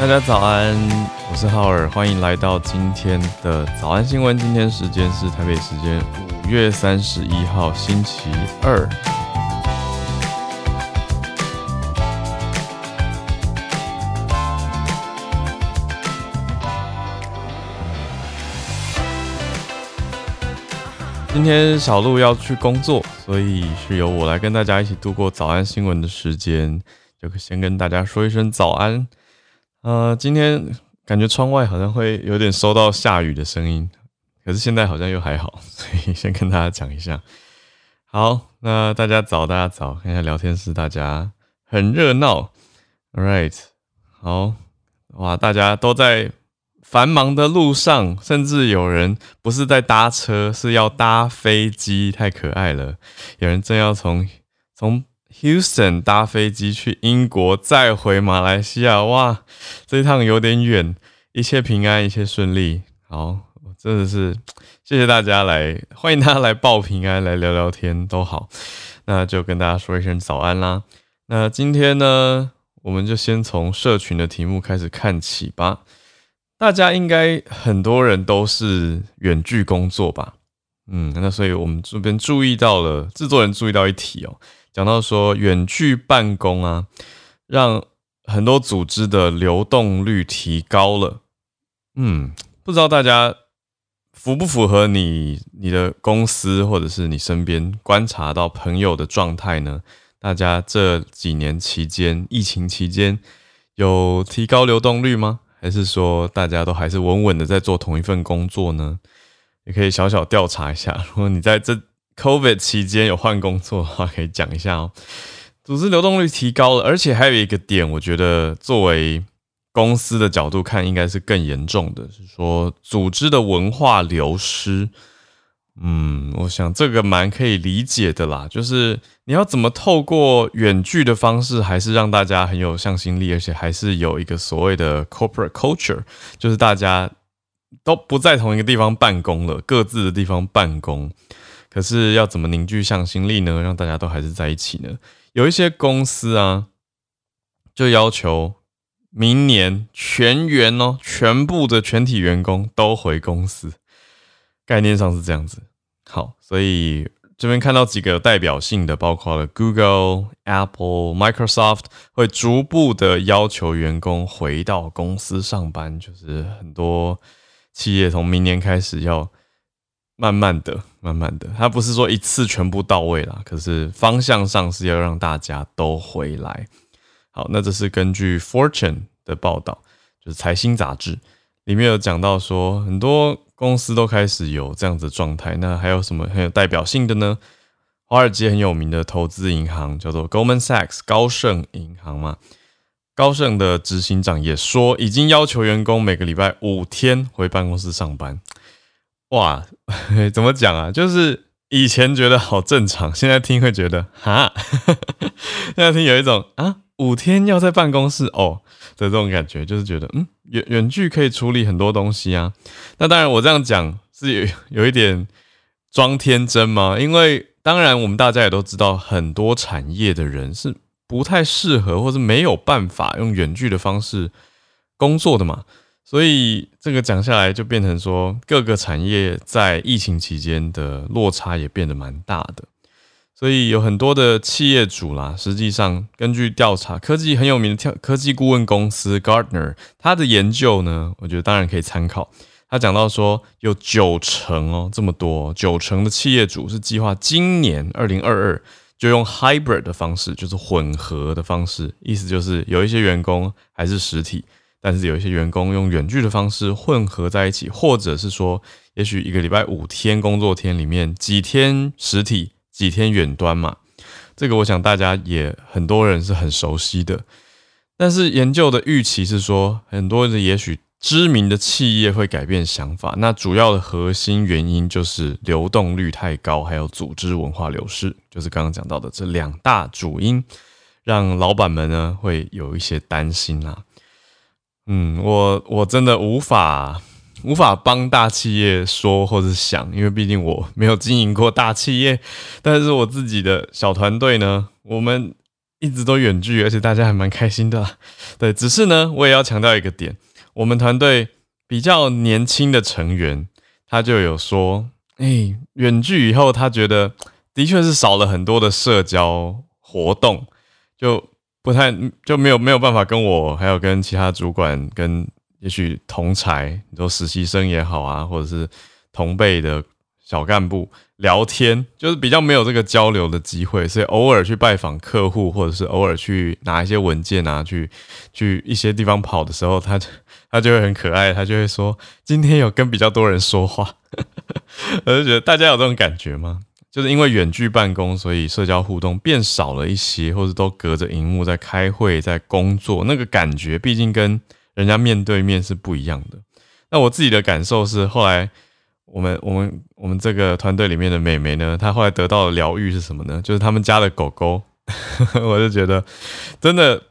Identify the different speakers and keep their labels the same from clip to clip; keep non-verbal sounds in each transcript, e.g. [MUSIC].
Speaker 1: 大家早安，我是浩尔，欢迎来到今天的早安新闻。今天时间是台北时间五月三十一号星期二。今天小鹿要去工作，所以是由我来跟大家一起度过早安新闻的时间，就先跟大家说一声早安。呃，今天感觉窗外好像会有点收到下雨的声音，可是现在好像又还好，所以先跟大家讲一下。好，那大家早，大家早，看一下聊天室，大家很热闹。All right，好，哇，大家都在繁忙的路上，甚至有人不是在搭车，是要搭飞机，太可爱了。有人正要从从。Houston 搭飞机去英国，再回马来西亚，哇，这一趟有点远，一切平安，一切顺利。好，真的是谢谢大家来，欢迎大家来报平安，来聊聊天都好。那就跟大家说一声早安啦。那今天呢，我们就先从社群的题目开始看起吧。大家应该很多人都是远距工作吧？嗯，那所以我们这边注意到了，制作人注意到一题哦。讲到说远距办公啊，让很多组织的流动率提高了。嗯，不知道大家符不符合你你的公司或者是你身边观察到朋友的状态呢？大家这几年期间，疫情期间有提高流动率吗？还是说大家都还是稳稳的在做同一份工作呢？也可以小小调查一下，如果你在这。COVID 期间有换工作的话，可以讲一下哦。组织流动率提高了，而且还有一个点，我觉得作为公司的角度看，应该是更严重的，是说组织的文化流失。嗯，我想这个蛮可以理解的啦，就是你要怎么透过远距的方式，还是让大家很有向心力，而且还是有一个所谓的 corporate culture，就是大家都不在同一个地方办公了，各自的地方办公。可是要怎么凝聚向心力呢？让大家都还是在一起呢？有一些公司啊，就要求明年全员哦，全部的全体员工都回公司。概念上是这样子。好，所以这边看到几个代表性的，包括了 Google、Apple、Microsoft，会逐步的要求员工回到公司上班。就是很多企业从明年开始要。慢慢的，慢慢的，它不是说一次全部到位啦，可是方向上是要让大家都回来。好，那这是根据 Fortune 的报道，就是财新杂志里面有讲到说，很多公司都开始有这样子状态。那还有什么很有代表性的呢？华尔街很有名的投资银行叫做 Goldman Sachs 高盛银行嘛，高盛的执行长也说，已经要求员工每个礼拜五天回办公室上班。哇，[LAUGHS] 怎么讲啊？就是以前觉得好正常，现在听会觉得哈，[LAUGHS] 现在听有一种啊，五天要在办公室哦的这种感觉，就是觉得嗯，远远距可以处理很多东西啊。那当然，我这样讲是有有一点装天真吗？因为当然，我们大家也都知道，很多产业的人是不太适合，或是没有办法用远距的方式工作的嘛。所以这个讲下来，就变成说各个产业在疫情期间的落差也变得蛮大的。所以有很多的企业主啦，实际上根据调查，科技很有名的科技顾问公司 Gartner，他的研究呢，我觉得当然可以参考。他讲到说，有九成哦，这么多，九成的企业主是计划今年二零二二就用 hybrid 的方式，就是混合的方式，意思就是有一些员工还是实体。但是有一些员工用远距的方式混合在一起，或者是说，也许一个礼拜五天工作天里面几天实体，几天远端嘛。这个我想大家也很多人是很熟悉的。但是研究的预期是说，很多的也许知名的企业会改变想法。那主要的核心原因就是流动率太高，还有组织文化流失，就是刚刚讲到的这两大主因，让老板们呢会有一些担心啦。嗯，我我真的无法无法帮大企业说或者想，因为毕竟我没有经营过大企业。但是我自己的小团队呢，我们一直都远距，而且大家还蛮开心的。对，只是呢，我也要强调一个点，我们团队比较年轻的成员，他就有说，哎、远距以后，他觉得的确是少了很多的社交活动，就不太就没有没有办法跟我，还有跟其他主管，跟也许同才，你说实习生也好啊，或者是同辈的小干部。聊天就是比较没有这个交流的机会，所以偶尔去拜访客户，或者是偶尔去拿一些文件啊，去去一些地方跑的时候，他他就会很可爱，他就会说今天有跟比较多人说话，我就觉得大家有这种感觉吗？就是因为远距办公，所以社交互动变少了一些，或者都隔着荧幕在开会、在工作，那个感觉毕竟跟人家面对面是不一样的。那我自己的感受是后来。我们我们我们这个团队里面的美眉呢，她后来得到的疗愈是什么呢？就是他们家的狗狗，[LAUGHS] 我就觉得真的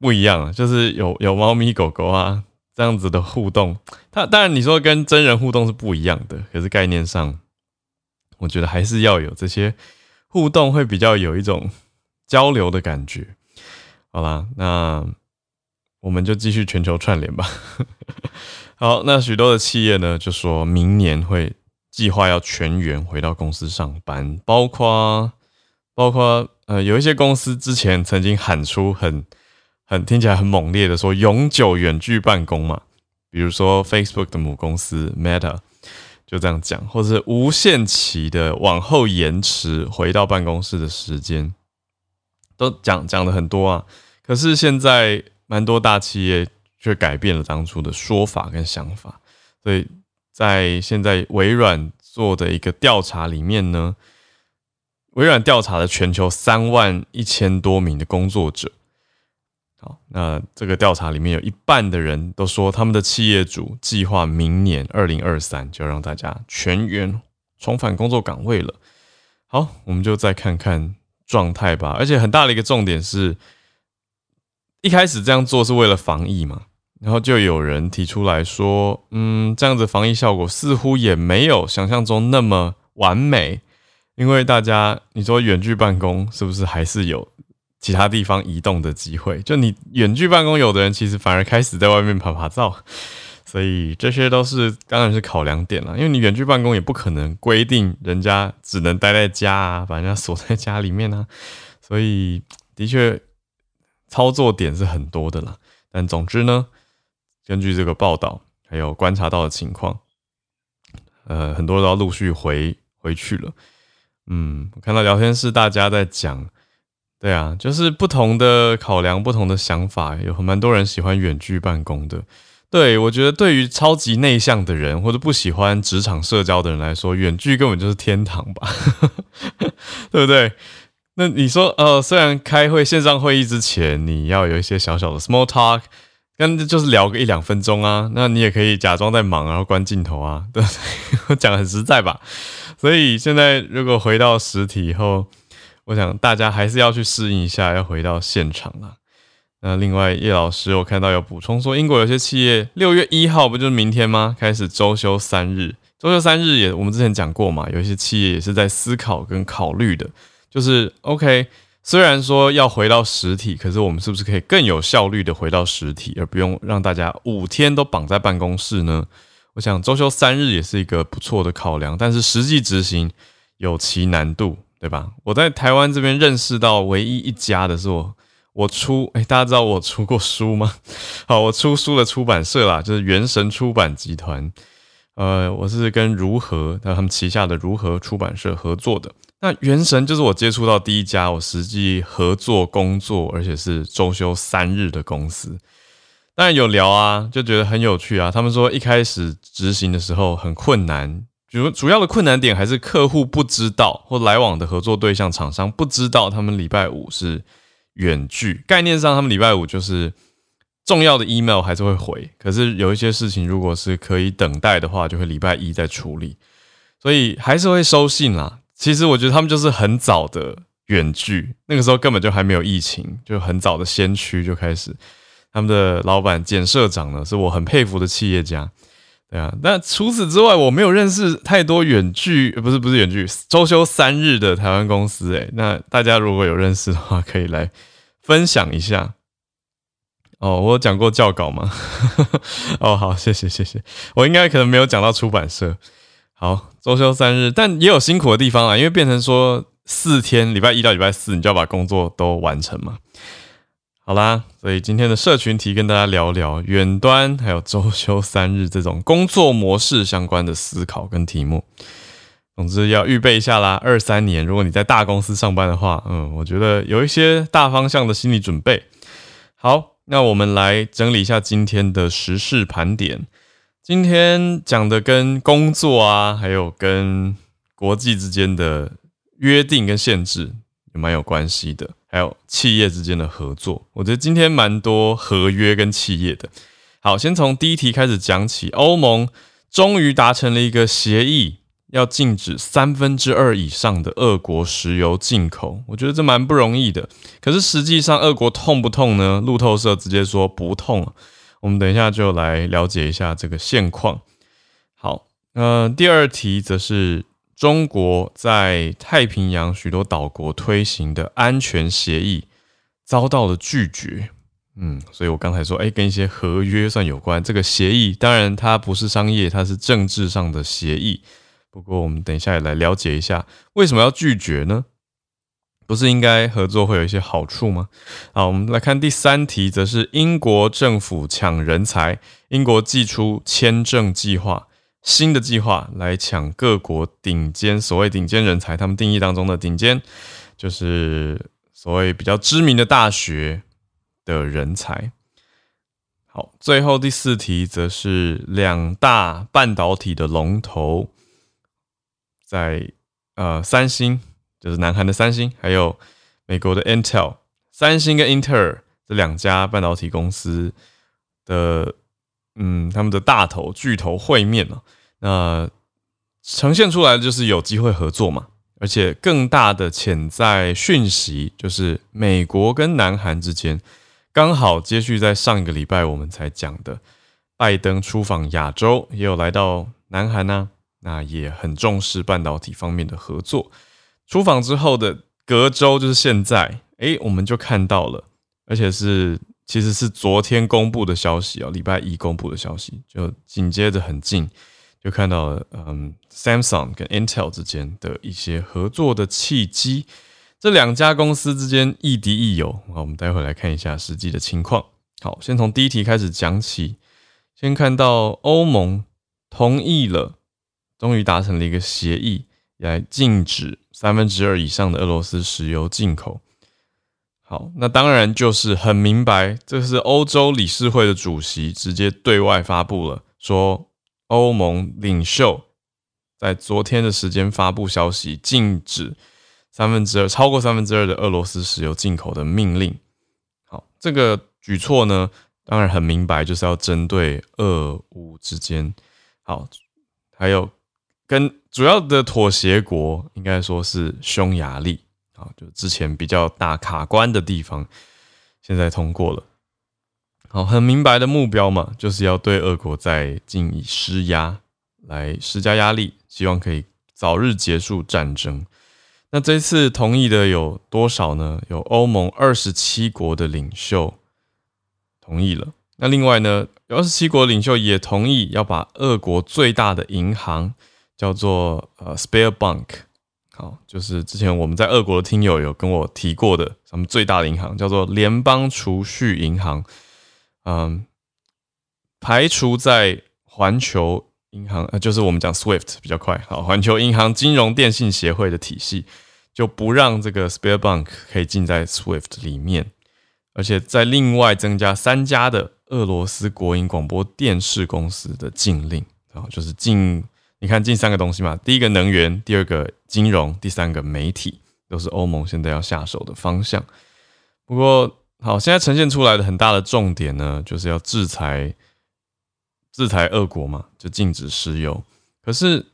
Speaker 1: 不一样，就是有有猫咪狗狗啊这样子的互动。它当然你说跟真人互动是不一样的，可是概念上，我觉得还是要有这些互动，会比较有一种交流的感觉。好啦，那我们就继续全球串联吧。[LAUGHS] 好，那许多的企业呢，就说明年会计划要全员回到公司上班，包括包括呃，有一些公司之前曾经喊出很很听起来很猛烈的说永久远距办公嘛，比如说 Facebook 的母公司 Meta 就这样讲，或者是无限期的往后延迟回到办公室的时间，都讲讲的很多啊。可是现在蛮多大企业。却改变了当初的说法跟想法，所以在现在微软做的一个调查里面呢，微软调查了全球三万一千多名的工作者。好，那这个调查里面有一半的人都说，他们的企业主计划明年二零二三就让大家全员重返工作岗位了。好，我们就再看看状态吧。而且很大的一个重点是，一开始这样做是为了防疫嘛。然后就有人提出来说，嗯，这样子防疫效果似乎也没有想象中那么完美，因为大家你说远距办公是不是还是有其他地方移动的机会？就你远距办公，有的人其实反而开始在外面趴趴走，[LAUGHS] 所以这些都是当然是考量点了。因为你远距办公也不可能规定人家只能待在家啊，把人家锁在家里面啊，[LAUGHS] 所以的确操作点是很多的啦。但总之呢。根据这个报道，还有观察到的情况，呃，很多都要陆续回回去了。嗯，我看到聊天室大家在讲，对啊，就是不同的考量，不同的想法，有蛮多人喜欢远距办公的。对，我觉得对于超级内向的人或者不喜欢职场社交的人来说，远距根本就是天堂吧，[LAUGHS] 对不对？那你说，呃，虽然开会线上会议之前，你要有一些小小的 small talk。跟就是聊个一两分钟啊，那你也可以假装在忙，然后关镜头啊，对，[LAUGHS] 我讲很实在吧。所以现在如果回到实体以后，我想大家还是要去适应一下，要回到现场了。那另外叶老师，我看到有补充说，英国有些企业六月一号不就是明天吗？开始周休三日，周休三日也我们之前讲过嘛，有一些企业也是在思考跟考虑的，就是 OK。虽然说要回到实体，可是我们是不是可以更有效率的回到实体，而不用让大家五天都绑在办公室呢？我想周休三日也是一个不错的考量，但是实际执行有其难度，对吧？我在台湾这边认识到唯一一家的是我，我出，诶，大家知道我出过书吗？[LAUGHS] 好，我出书的出版社啦，就是圆神出版集团，呃，我是跟如何，他们旗下的如何出版社合作的。那圆神就是我接触到第一家我实际合作工作，而且是周休三日的公司。当然有聊啊，就觉得很有趣啊。他们说一开始执行的时候很困难，主主要的困难点还是客户不知道，或来往的合作对象厂商不知道他们礼拜五是远距。概念上，他们礼拜五就是重要的 email 还是会回，可是有一些事情如果是可以等待的话，就会礼拜一再处理，所以还是会收信啦。其实我觉得他们就是很早的远距，那个时候根本就还没有疫情，就很早的先驱就开始。他们的老板简社长呢，是我很佩服的企业家，对啊。那除此之外，我没有认识太多远距，不是不是远距，周休三日的台湾公司。诶，那大家如果有认识的话，可以来分享一下。哦，我讲过教稿吗？[LAUGHS] 哦，好，谢谢谢谢。我应该可能没有讲到出版社。好，周休三日，但也有辛苦的地方啊，因为变成说四天，礼拜一到礼拜四，你就要把工作都完成嘛。好啦，所以今天的社群题跟大家聊聊远端还有周休三日这种工作模式相关的思考跟题目。总之要预备一下啦，二三年如果你在大公司上班的话，嗯，我觉得有一些大方向的心理准备。好。那我们来整理一下今天的时事盘点。今天讲的跟工作啊，还有跟国际之间的约定跟限制也蛮有关系的，还有企业之间的合作。我觉得今天蛮多合约跟企业的。好，先从第一题开始讲起。欧盟终于达成了一个协议。要禁止三分之二以上的俄国石油进口，我觉得这蛮不容易的。可是实际上，俄国痛不痛呢？路透社直接说不痛。我们等一下就来了解一下这个现况。好，呃，第二题则是中国在太平洋许多岛国推行的安全协议遭到了拒绝。嗯，所以我刚才说，哎，跟一些合约算有关。这个协议当然它不是商业，它是政治上的协议。不过，我们等一下也来了解一下为什么要拒绝呢？不是应该合作会有一些好处吗？好，我们来看第三题，则是英国政府抢人才，英国祭出签证计划，新的计划来抢各国顶尖，所谓顶尖人才，他们定义当中的顶尖，就是所谓比较知名的大学的人才。好，最后第四题，则是两大半导体的龙头。在呃，三星就是南韩的三星，还有美国的 Intel，三星跟英特尔这两家半导体公司的，嗯，他们的大头巨头会面了，那呈现出来的就是有机会合作嘛，而且更大的潜在讯息就是美国跟南韩之间，刚好接续在上一个礼拜我们才讲的，拜登出访亚洲，也有来到南韩呢、那也很重视半导体方面的合作。出访之后的隔周就是现在，诶，我们就看到了，而且是其实是昨天公布的消息哦，礼拜一公布的消息，就紧接着很近就看到，嗯，Samsung 跟 Intel 之间的一些合作的契机。这两家公司之间亦敌亦友，好，我们待会来看一下实际的情况。好，先从第一题开始讲起，先看到欧盟同意了。终于达成了一个协议，来禁止三分之二以上的俄罗斯石油进口。好，那当然就是很明白，这是欧洲理事会的主席直接对外发布了，说欧盟领袖在昨天的时间发布消息，禁止三分之二超过三分之二的俄罗斯石油进口的命令。好，这个举措呢，当然很明白，就是要针对俄乌之间。好，还有。跟主要的妥协国应该说是匈牙利就之前比较大卡关的地方，现在通过了。好，很明白的目标嘛，就是要对俄国再进以施压，来施加压力，希望可以早日结束战争。那这次同意的有多少呢？有欧盟二十七国的领袖同意了。那另外呢，有二十七国领袖也同意要把俄国最大的银行。叫做呃，Sberbank，好，就是之前我们在俄国的听友有跟我提过的，咱们最大的银行叫做联邦储蓄银行，嗯，排除在环球银行，呃，就是我们讲 SWIFT 比较快，好，环球银行金融电信协会的体系，就不让这个 Sberbank 可以进在 SWIFT 里面，而且在另外增加三家的俄罗斯国营广播电视公司的禁令，啊，就是禁。你看，近三个东西嘛，第一个能源，第二个金融，第三个媒体，都是欧盟现在要下手的方向。不过，好，现在呈现出来的很大的重点呢，就是要制裁，制裁俄国嘛，就禁止石油。可是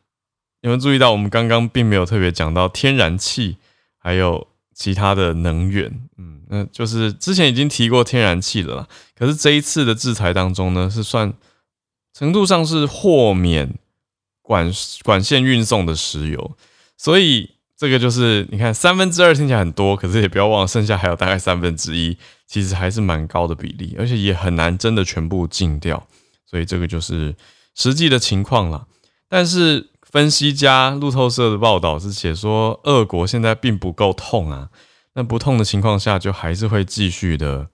Speaker 1: 你们注意到，我们刚刚并没有特别讲到天然气，还有其他的能源。嗯，那就是之前已经提过天然气了啦。可是这一次的制裁当中呢，是算程度上是豁免。管管线运送的石油，所以这个就是你看三分之二听起来很多，可是也不要忘了，剩下还有大概三分之一，其实还是蛮高的比例，而且也很难真的全部禁掉。所以这个就是实际的情况了。但是分析家路透社的报道是写说，俄国现在并不够痛啊，那不痛的情况下，就还是会继续的、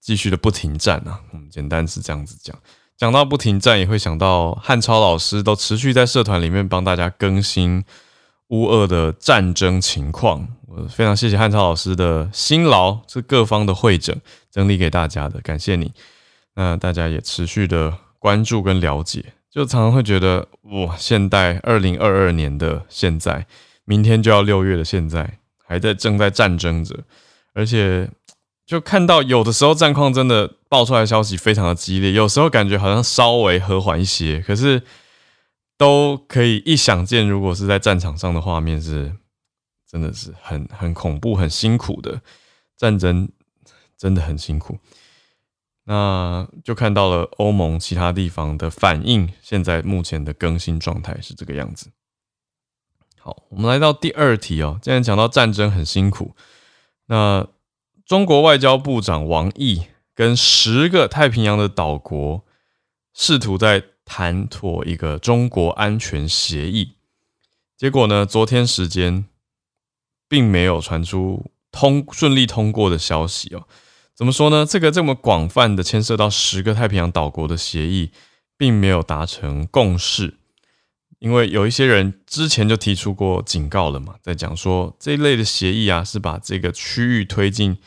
Speaker 1: 继续的不停战啊。嗯，简单是这样子讲。讲到不停战，也会想到汉超老师都持续在社团里面帮大家更新。乌俄的战争情况，我非常谢谢汉超老师的辛劳，是各方的会诊整理给大家的，感谢你。那大家也持续的关注跟了解，就常常会觉得哇，现代二零二二年的现在，明天就要六月的现在，还在正在战争着，而且就看到有的时候战况真的爆出来的消息非常的激烈，有时候感觉好像稍微和缓一些，可是。都可以一想见，如果是在战场上的画面，是真的是很很恐怖、很辛苦的战争，真的很辛苦。那就看到了欧盟其他地方的反应，现在目前的更新状态是这个样子。好，我们来到第二题哦。既然讲到战争很辛苦，那中国外交部长王毅跟十个太平洋的岛国试图在。谈妥一个中国安全协议，结果呢？昨天时间并没有传出通顺利通过的消息哦。怎么说呢？这个这么广泛的牵涉到十个太平洋岛国的协议，并没有达成共识，因为有一些人之前就提出过警告了嘛，在讲说这一类的协议啊，是把这个区域推进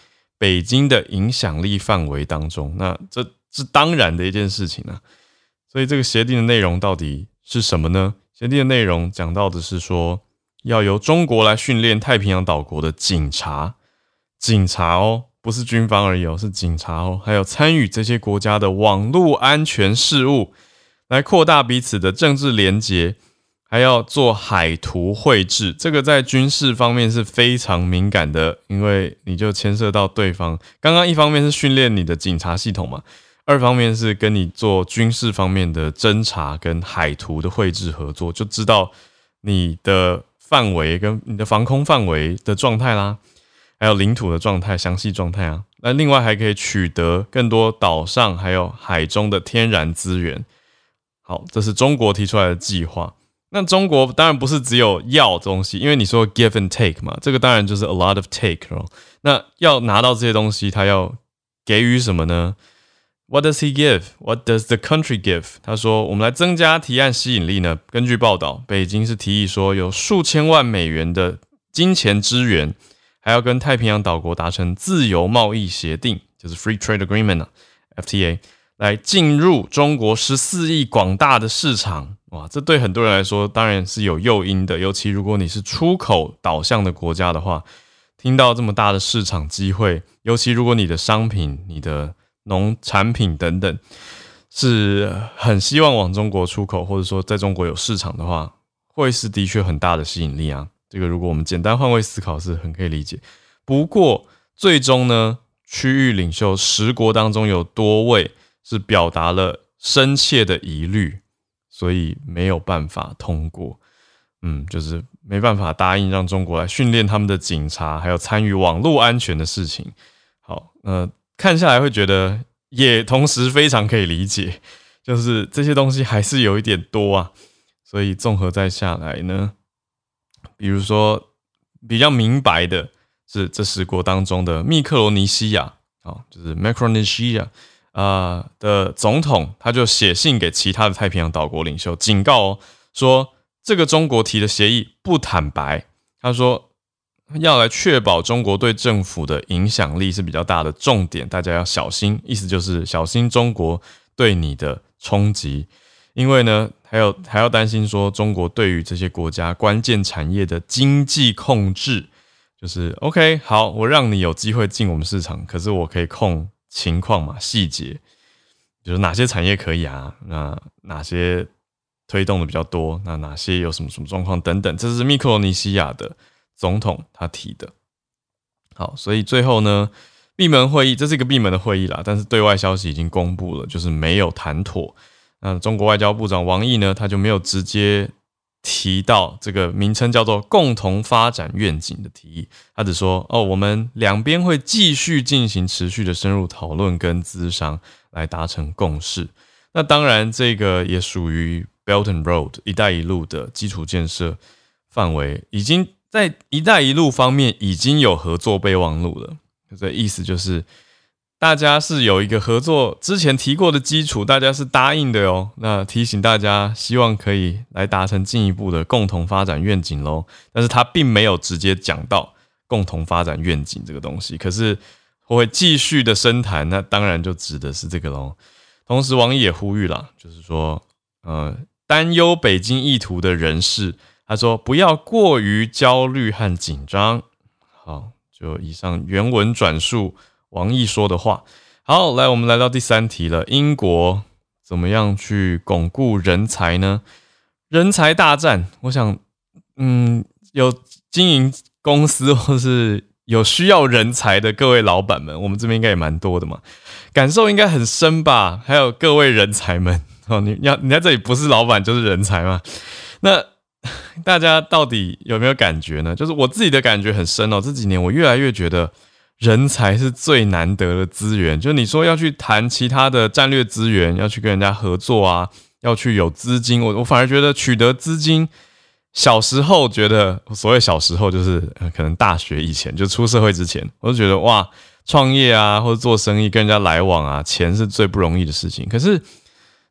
Speaker 1: 北京的影响力范围当中，那这是当然的一件事情啊。所以这个协定的内容到底是什么呢？协定的内容讲到的是说，要由中国来训练太平洋岛国的警察，警察哦，不是军方而已哦，是警察哦，还有参与这些国家的网络安全事务，来扩大彼此的政治连结，还要做海图绘制。这个在军事方面是非常敏感的，因为你就牵涉到对方。刚刚一方面是训练你的警察系统嘛。二方面是跟你做军事方面的侦查跟海图的绘制合作，就知道你的范围跟你的防空范围的状态啦，还有领土的状态、详细状态啊。那另外还可以取得更多岛上还有海中的天然资源。好，这是中国提出来的计划。那中国当然不是只有要东西，因为你说 give and take 嘛，这个当然就是 a lot of take 咯。那要拿到这些东西，他要给予什么呢？What does he give? What does the country give? 他说：“我们来增加提案吸引力呢。根据报道，北京是提议说有数千万美元的金钱支援，还要跟太平洋岛国达成自由贸易协定，就是 Free Trade Agreement 啊，FTA，来进入中国十四亿广大的市场。哇，这对很多人来说当然是有诱因的，尤其如果你是出口导向的国家的话，听到这么大的市场机会，尤其如果你的商品，你的农产品等等，是很希望往中国出口，或者说在中国有市场的话，会是的确很大的吸引力啊。这个如果我们简单换位思考，是很可以理解。不过最终呢，区域领袖十国当中有多位是表达了深切的疑虑，所以没有办法通过。嗯，就是没办法答应让中国来训练他们的警察，还有参与网络安全的事情。好，呃。看下来会觉得，也同时非常可以理解，就是这些东西还是有一点多啊。所以综合再下来呢，比如说比较明白的是，这十国当中的密克罗尼西亚啊，就是 Micronesia 啊的总统，他就写信给其他的太平洋岛国领袖，警告哦，说这个中国提的协议不坦白。他说。要来确保中国对政府的影响力是比较大的重点，大家要小心。意思就是小心中国对你的冲击，因为呢，还有还要担心说中国对于这些国家关键产业的经济控制，就是 OK 好，我让你有机会进我们市场，可是我可以控情况嘛，细节，比如哪些产业可以啊，那哪些推动的比较多，那哪些有什么什么状况等等，这是密克罗尼西亚的。总统他提的，好，所以最后呢，闭门会议，这是一个闭门的会议啦，但是对外消息已经公布了，就是没有谈妥。那中国外交部长王毅呢，他就没有直接提到这个名称叫做“共同发展愿景”的提议，他只说：“哦，我们两边会继续进行持续的深入讨论跟咨商，来达成共识。”那当然，这个也属于 Belt and Road 一带一路的基础建设范围，已经在一带一路方面已经有合作备忘录了。这意思就是。大家是有一个合作之前提过的基础，大家是答应的哦。那提醒大家，希望可以来达成进一步的共同发展愿景喽。但是他并没有直接讲到共同发展愿景这个东西，可是我会继续的深谈，那当然就指的是这个喽。同时，王毅也呼吁了，就是说，呃，担忧北京意图的人士，他说不要过于焦虑和紧张。好，就以上原文转述。王毅说的话。好，来，我们来到第三题了。英国怎么样去巩固人才呢？人才大战，我想，嗯，有经营公司或是有需要人才的各位老板们，我们这边应该也蛮多的嘛，感受应该很深吧？还有各位人才们，[LAUGHS] 哦，你要你在这里不是老板就是人才嘛？那 [LAUGHS] 大家到底有没有感觉呢？就是我自己的感觉很深哦。这几年我越来越觉得。人才是最难得的资源，就你说要去谈其他的战略资源，要去跟人家合作啊，要去有资金，我我反而觉得取得资金，小时候觉得所谓小时候就是可能大学以前就出社会之前，我就觉得哇，创业啊或者做生意跟人家来往啊，钱是最不容易的事情。可是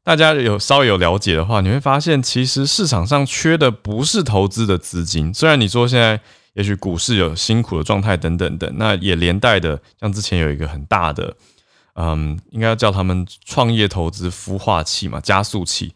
Speaker 1: 大家有稍微有了解的话，你会发现其实市场上缺的不是投资的资金，虽然你说现在。也许股市有辛苦的状态等等等，那也连带的，像之前有一个很大的，嗯，应该要叫他们创业投资孵化器嘛，加速器，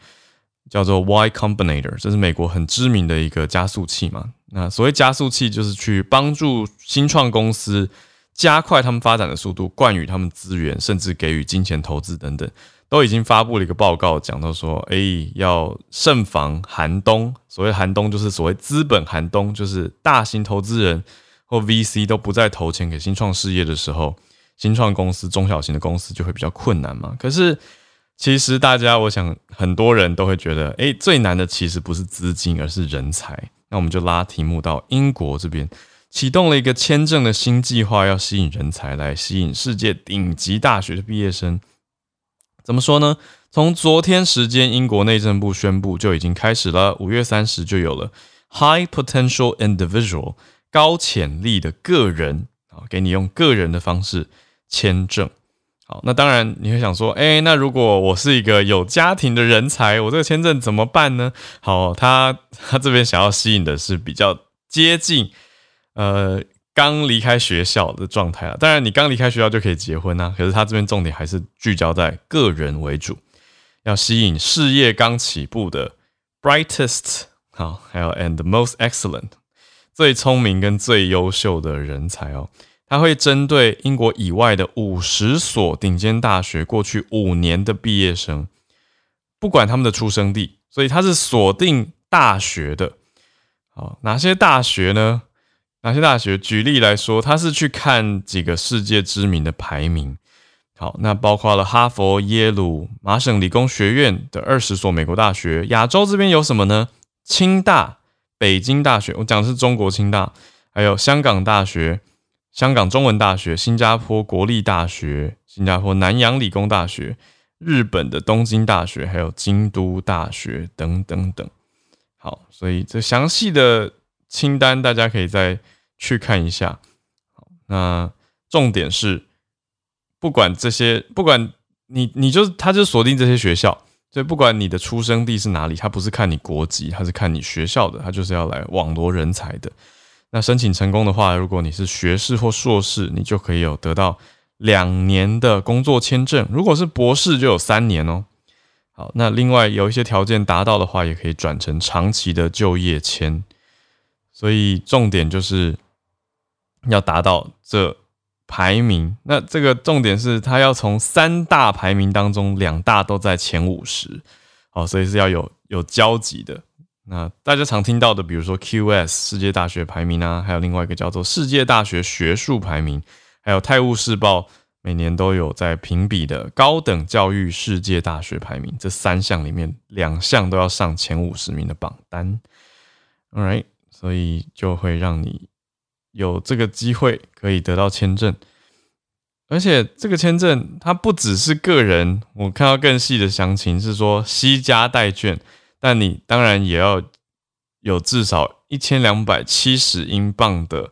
Speaker 1: 叫做 Y Combinator，这是美国很知名的一个加速器嘛。那所谓加速器，就是去帮助新创公司加快他们发展的速度，灌予他们资源，甚至给予金钱投资等等。都已经发布了一个报告，讲到说，哎、要慎防寒冬。所谓寒冬，就是所谓资本寒冬，就是大型投资人或 VC 都不再投钱给新创事业的时候，新创公司、中小型的公司就会比较困难嘛。可是，其实大家，我想很多人都会觉得，哎、最难的其实不是资金，而是人才。那我们就拉题目到英国这边，启动了一个签证的新计划，要吸引人才，来吸引世界顶级大学的毕业生。怎么说呢？从昨天时间，英国内政部宣布就已经开始了。五月三十就有了 High Potential Individual 高潜力的个人啊，给你用个人的方式签证。好，那当然你会想说，哎，那如果我是一个有家庭的人才，我这个签证怎么办呢？好，他他这边想要吸引的是比较接近呃。刚离开学校的状态啊，当然你刚离开学校就可以结婚啊，可是他这边重点还是聚焦在个人为主，要吸引事业刚起步的 brightest 好，还有 and most excellent 最聪明跟最优秀的人才哦。他会针对英国以外的五十所顶尖大学过去五年的毕业生，不管他们的出生地，所以他是锁定大学的。好，哪些大学呢？哪些大学？举例来说，他是去看几个世界知名的排名。好，那包括了哈佛、耶鲁、麻省理工学院的二十所美国大学。亚洲这边有什么呢？清大、北京大学，我讲的是中国清大，还有香港大学、香港中文大学、新加坡国立大学、新加坡南洋理工大学、日本的东京大学，还有京都大学等等等。好，所以这详细的清单大家可以在。去看一下，好，那重点是，不管这些，不管你，你就他就锁定这些学校，所以不管你的出生地是哪里，他不是看你国籍，他是看你学校的，他就是要来网罗人才的。那申请成功的话，如果你是学士或硕士，你就可以有得到两年的工作签证；如果是博士，就有三年哦。好，那另外有一些条件达到的话，也可以转成长期的就业签。所以重点就是。要达到这排名，那这个重点是他要从三大排名当中两大都在前五十，好，所以是要有有交集的。那大家常听到的，比如说 QS 世界大学排名啊，还有另外一个叫做世界大学学术排名，还有《泰晤士报》每年都有在评比的高等教育世界大学排名，这三项里面两项都要上前五十名的榜单。，All right，所以就会让你有这个机会可以得到签证，而且这个签证它不只是个人，我看到更细的详情是说携家带眷，但你当然也要有至少一千两百七十英镑的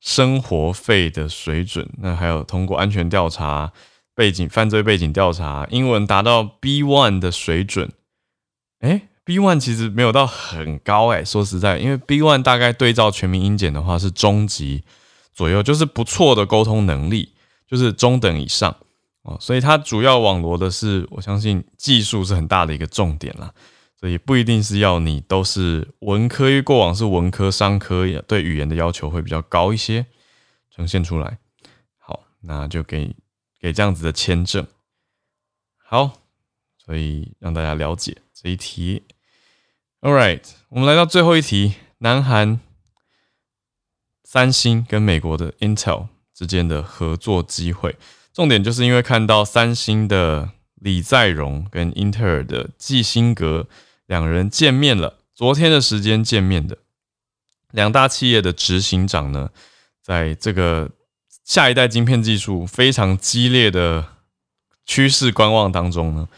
Speaker 1: 生活费的水准，那还有通过安全调查。背景犯罪背景调查，英文达到 B one 的水准，诶 B one 其实没有到很高诶，说实在，因为 B one 大概对照全民英检的话是中级左右，就是不错的沟通能力，就是中等以上哦。所以它主要网罗的是，我相信技术是很大的一个重点啦，所以不一定是要你都是文科，因为过往是文科、商科，对语言的要求会比较高一些，呈现出来。好，那就给。给这样子的签证，好，所以让大家了解这一题。All right，我们来到最后一题，南韩、三星跟美国的 Intel 之间的合作机会。重点就是因为看到三星的李在镕跟英特尔的季辛格两人见面了，昨天的时间见面的两大企业的执行长呢，在这个。下一代晶片技术非常激烈的趋势观望当中呢，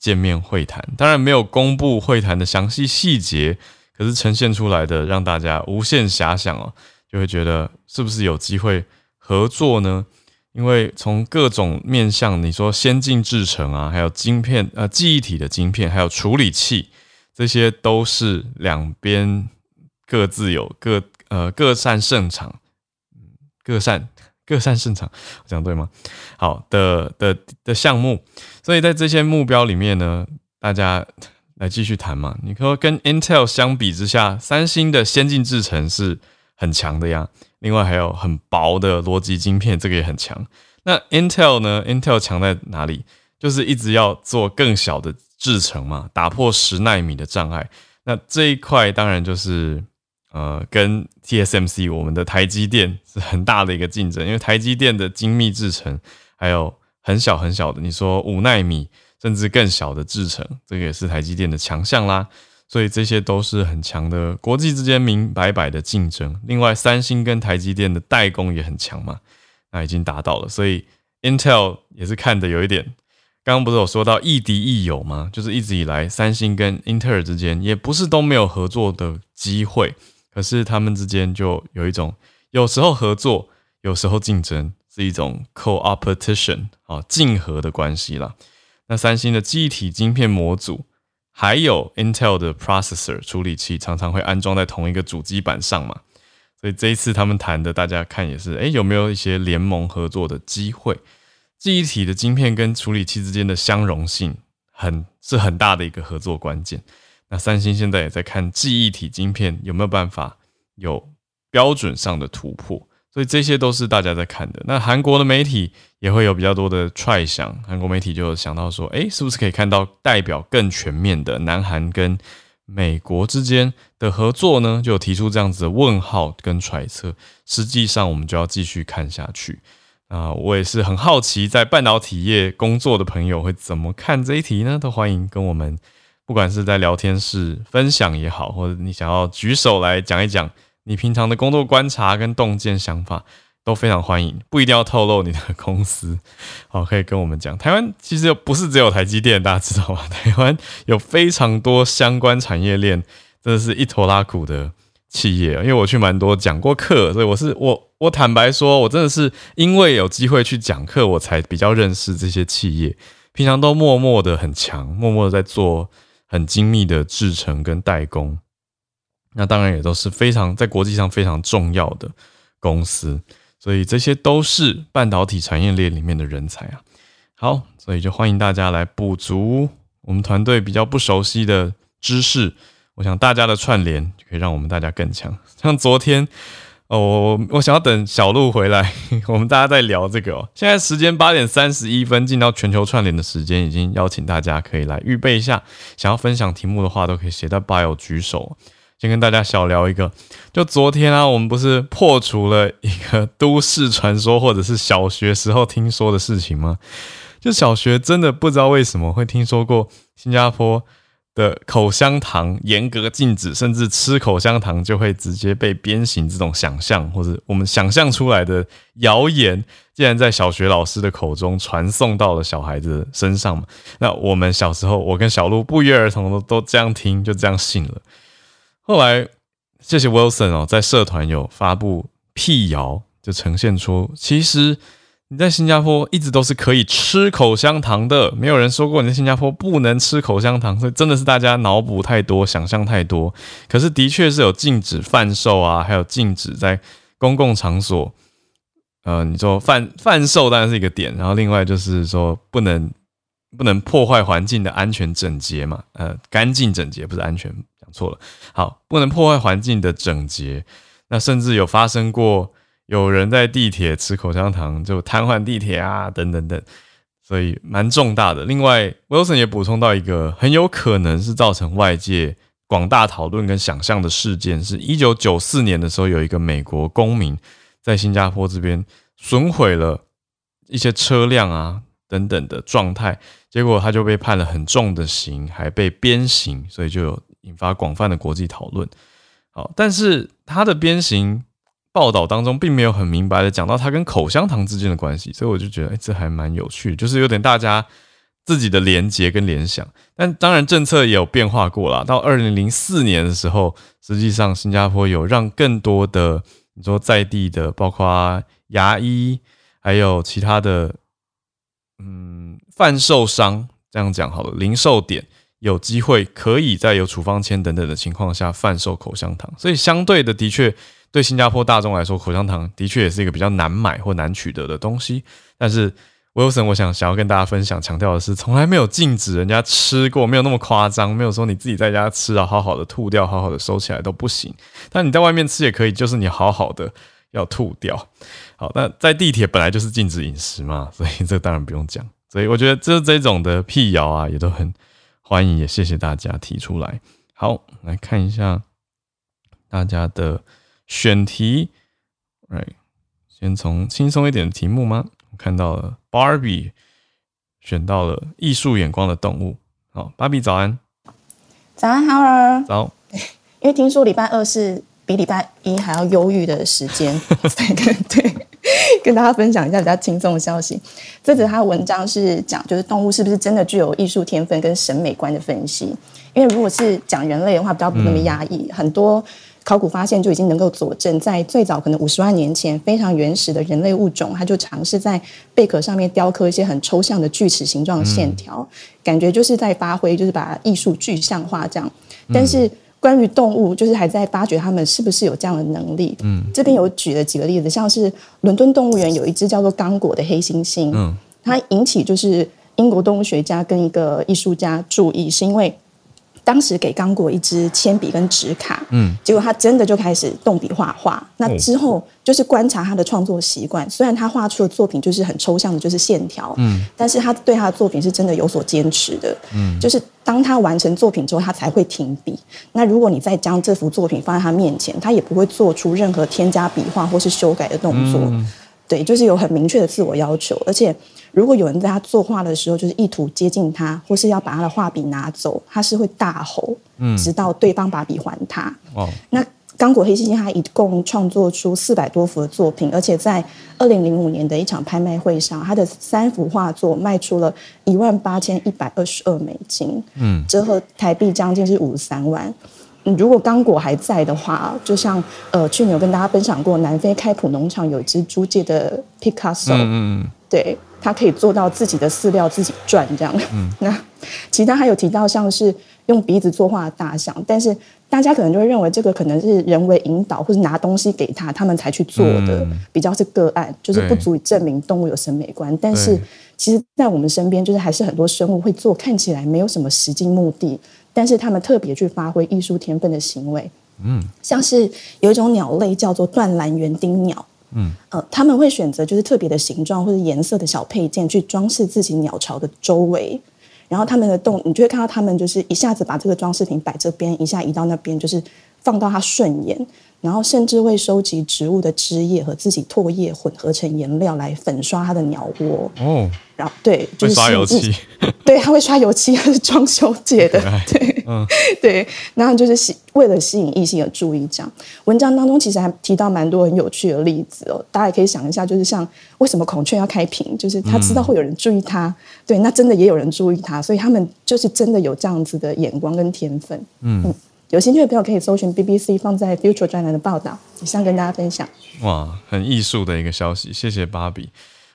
Speaker 1: 见面会谈，当然没有公布会谈的详细细节，可是呈现出来的让大家无限遐想哦，就会觉得是不是有机会合作呢？因为从各种面向，你说先进制程啊，还有晶片呃记忆体的晶片，还有处理器，这些都是两边各自有各呃各擅胜场，各擅。各擅胜场，讲对吗？好的的的项目，所以在这些目标里面呢，大家来继续谈嘛。你说跟 Intel 相比之下，三星的先进制程是很强的呀。另外还有很薄的逻辑晶片，这个也很强。那 Intel 呢？Intel 强在哪里？就是一直要做更小的制程嘛，打破十纳米的障碍。那这一块当然就是。呃，跟 TSMC 我们的台积电是很大的一个竞争，因为台积电的精密制程还有很小很小的，你说五纳米甚至更小的制程，这个也是台积电的强项啦。所以这些都是很强的，国际之间明摆摆的竞争。另外，三星跟台积电的代工也很强嘛，那已经达到了。所以 Intel 也是看的有一点，刚刚不是有说到亦敌亦友吗？就是一直以来，三星跟英特尔之间也不是都没有合作的机会。可是他们之间就有一种，有时候合作，有时候竞争，是一种 co operation 啊，竞合的关系啦。那三星的记忆体晶片模组，还有 Intel 的 processor 处理器，常常会安装在同一个主机板上嘛。所以这一次他们谈的，大家看也是，诶，有没有一些联盟合作的机会？记忆体的晶片跟处理器之间的相容性很，很是很大的一个合作关键。那三星现在也在看记忆体晶片有没有办法有标准上的突破，所以这些都是大家在看的。那韩国的媒体也会有比较多的揣想，韩国媒体就想到说，哎，是不是可以看到代表更全面的南韩跟美国之间的合作呢？就提出这样子的问号跟揣测。实际上，我们就要继续看下去。啊，我也是很好奇，在半导体业工作的朋友会怎么看这一题呢？都欢迎跟我们。不管是在聊天室分享也好，或者你想要举手来讲一讲你平常的工作观察跟洞见想法，都非常欢迎。不一定要透露你的公司，[LAUGHS] 好，可以跟我们讲。台湾其实不是只有台积电，大家知道吗？[LAUGHS] 台湾有非常多相关产业链，真的是一拖拉苦的企业。因为我去蛮多讲过课，所以我是我我坦白说，我真的是因为有机会去讲课，我才比较认识这些企业。平常都默默的很强，默默的在做。很精密的制程跟代工，那当然也都是非常在国际上非常重要的公司，所以这些都是半导体产业链里面的人才啊。好，所以就欢迎大家来补足我们团队比较不熟悉的知识。我想大家的串联可以让我们大家更强。像昨天。哦，我我想要等小鹿回来，[LAUGHS] 我们大家在聊这个哦。现在时间八点三十一分，进到全球串联的时间，已经邀请大家可以来预备一下，想要分享题目的话，都可以写在 bio 举手。先跟大家小聊一个，就昨天啊，我们不是破除了一个都市传说，或者是小学时候听说的事情吗？就小学真的不知道为什么会听说过新加坡的口香糖严格禁止，甚至吃口香糖就会直接被鞭刑这种想象，或者我们想象出来的谣言，竟然在小学老师的口中传送到了小孩子身上嘛。那我们小时候，我跟小鹿不约而同的都这样听，就这样信了。后来，谢谢 Wilson 哦，在社团有发布辟谣，就呈现出其实。你在新加坡一直都是可以吃口香糖的，没有人说过你在新加坡不能吃口香糖，所以真的是大家脑补太多，想象太多。可是的确是有禁止贩售啊，还有禁止在公共场所，呃，你说贩贩售当然是一个点，然后另外就是说不能不能破坏环境的安全整洁嘛，呃，干净整洁不是安全，讲错了，好，不能破坏环境的整洁。那甚至有发生过。有人在地铁吃口香糖，就瘫痪地铁啊，等等等，所以蛮重大的。另外，Wilson 也补充到一个很有可能是造成外界广大讨论跟想象的事件，是一九九四年的时候，有一个美国公民在新加坡这边损毁了一些车辆啊等等的状态，结果他就被判了很重的刑，还被鞭刑，所以就有引发广泛的国际讨论。好，但是他的鞭刑。报道当中并没有很明白的讲到它跟口香糖之间的关系，所以我就觉得，哎，这还蛮有趣的，就是有点大家自己的连结跟联想。但当然政策也有变化过啦，到二零零四年的时候，实际上新加坡有让更多的你说在地的，包括牙医，还有其他的，嗯，贩售商这样讲好了，零售点有机会可以在有处方签等等的情况下贩售口香糖，所以相对的，的确。对新加坡大众来说，口香糖的确也是一个比较难买或难取得的东西。但是，Wilson，我想想要跟大家分享、强调的是，从来没有禁止人家吃过，没有那么夸张，没有说你自己在家吃啊，好好的吐掉，好好的收起来都不行。但你在外面吃也可以，就是你好好的要吐掉。好，那在地铁本来就是禁止饮食嘛，所以这当然不用讲。所以我觉得这这种的辟谣啊，也都很欢迎，也谢谢大家提出来。好，来看一下大家的。选题，来，先从轻松一点的题目吗？我看到了，Barbie 选到了艺术眼光的动物。好，Barbie 早安，
Speaker 2: 早安，Howard，
Speaker 1: 早。[LAUGHS]
Speaker 2: 因为听说礼拜二是比礼拜一还要忧郁的时间，[LAUGHS] 对跟大家分享一下比较轻松的消息。这则他的文章是讲，就是动物是不是真的具有艺术天分跟审美观的分析。因为如果是讲人类的话，比较不那么压抑，嗯、很多。考古发现就已经能够佐证，在最早可能五十万年前，非常原始的人类物种，它就尝试在贝壳上面雕刻一些很抽象的锯齿形状的线条，感觉就是在发挥，就是把艺术具象化这样。但是关于动物，就是还在发掘它们是不是有这样的能力。嗯，这边有举了几个例子，像是伦敦动物园有一只叫做刚果的黑猩猩，嗯，它引起就是英国动物学家跟一个艺术家注意，是因为。当时给刚果一支铅笔跟纸卡，嗯，结果他真的就开始动笔画画。那之后就是观察他的创作习惯，虽然他画出的作品就是很抽象的，就是线条，嗯，但是他对他的作品是真的有所坚持的，嗯，就是当他完成作品之后，他才会停笔。那如果你再将这幅作品放在他面前，他也不会做出任何添加笔画或是修改的动作，对，就是有很明确的自我要求，而且。如果有人在他作画的时候，就是意图接近他，或是要把他的画笔拿走，他是会大吼，嗯，直到对方把笔还他。哦，那刚果黑猩猩他一共创作出四百多幅的作品，而且在二零零五年的一场拍卖会上，他的三幅画作卖出了一万八千一百二十二美金，嗯，折合台币将近是五十三万。如果刚果还在的话，就像呃去年有跟大家分享过，南非开普农场有一只租借的 Picasso，嗯嗯，对。它可以做到自己的饲料自己赚这样。嗯，[LAUGHS] 那其他还有提到像是用鼻子作画的大象，但是大家可能就会认为这个可能是人为引导或者拿东西给他，他们才去做的，比较是个案，就是不足以证明动物有审美观。但是其实，在我们身边，就是还是很多生物会做看起来没有什么实际目的，但是他们特别去发挥艺术天分的行为。嗯，像是有一种鸟类叫做断蓝园丁鸟。嗯，呃，他们会选择就是特别的形状或者颜色的小配件去装饰自己鸟巢的周围，然后他们的动，你就会看到他们就是一下子把这个装饰品摆这边，一下移到那边，就是放到它顺眼，然后甚至会收集植物的枝叶和自己唾液混合成颜料来粉刷它的鸟窝。哦，然后对，就是
Speaker 1: 刷油漆，
Speaker 2: 对，他会刷油漆，他 [LAUGHS] 是装修界的，对，嗯，[LAUGHS] 对，然后就是吸为了吸引异性的注意，这样文章当中其实还提到蛮多很有趣的例子哦，大家也可以想一下，就是像为什么孔雀要开屏，就是他知道会有人注意他，嗯、对，那真的也有人注意他，所以他们就是真的有这样子的眼光跟天分，嗯。嗯有兴趣的朋友可以搜寻 BBC 放在 Future 专栏的报道，也想跟大家分享。
Speaker 1: 哇，很艺术的一个消息，谢谢芭比。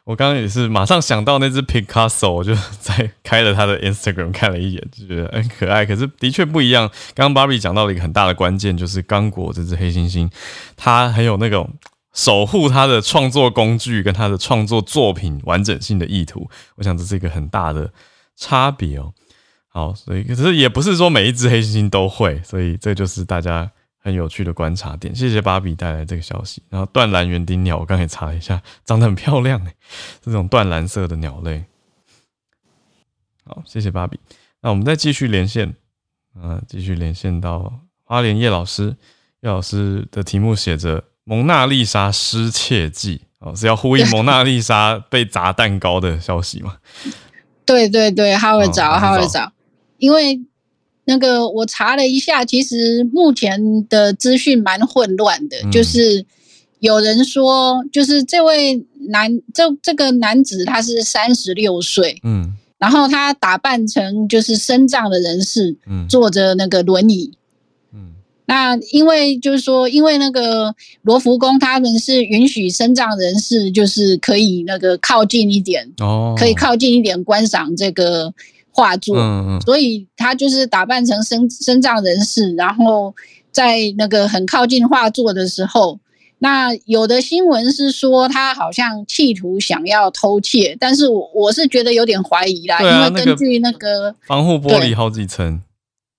Speaker 1: 我刚刚也是马上想到那只 Picasso，我就 [LAUGHS] 在开了他的 Instagram 看了一眼，就觉得很可爱。可是的确不一样。刚刚 Barbie 讲到了一个很大的关键，就是刚果这只黑猩猩，它很有那种守护它的创作工具跟它的创作作品完整性的意图。我想这是一个很大的差别哦。好，所以可是也不是说每一只黑猩猩都会，所以这就是大家很有趣的观察点。谢谢芭比带来这个消息。然后断蓝园丁鸟，我刚才查了一下，长得很漂亮诶，这种断蓝色的鸟类。好，谢谢芭比。那我们再继续连线，嗯，继续连线到花莲叶老师。叶老师的题目写着《蒙娜丽莎失窃记》，哦，是要呼应蒙娜丽莎被砸蛋糕的消息吗？
Speaker 3: 对 [LAUGHS] 对对，他会找，他会找。因为那个我查了一下，其实目前的资讯蛮混乱的。嗯、就是有人说，就是这位男这这个男子他是三十六岁，嗯，然后他打扮成就是身障的人士，嗯，坐着那个轮椅，嗯，那因为就是说，因为那个罗浮宫他们是允许身障人士就是可以那个靠近一点，哦，可以靠近一点观赏这个。画作，嗯嗯，所以他就是打扮成身身障人士，然后在那个很靠近画作的时候，那有的新闻是说他好像企图想要偷窃，但是我我是觉得有点怀疑啦，啊、因为根据那个、那个、
Speaker 1: 防护玻璃好几层，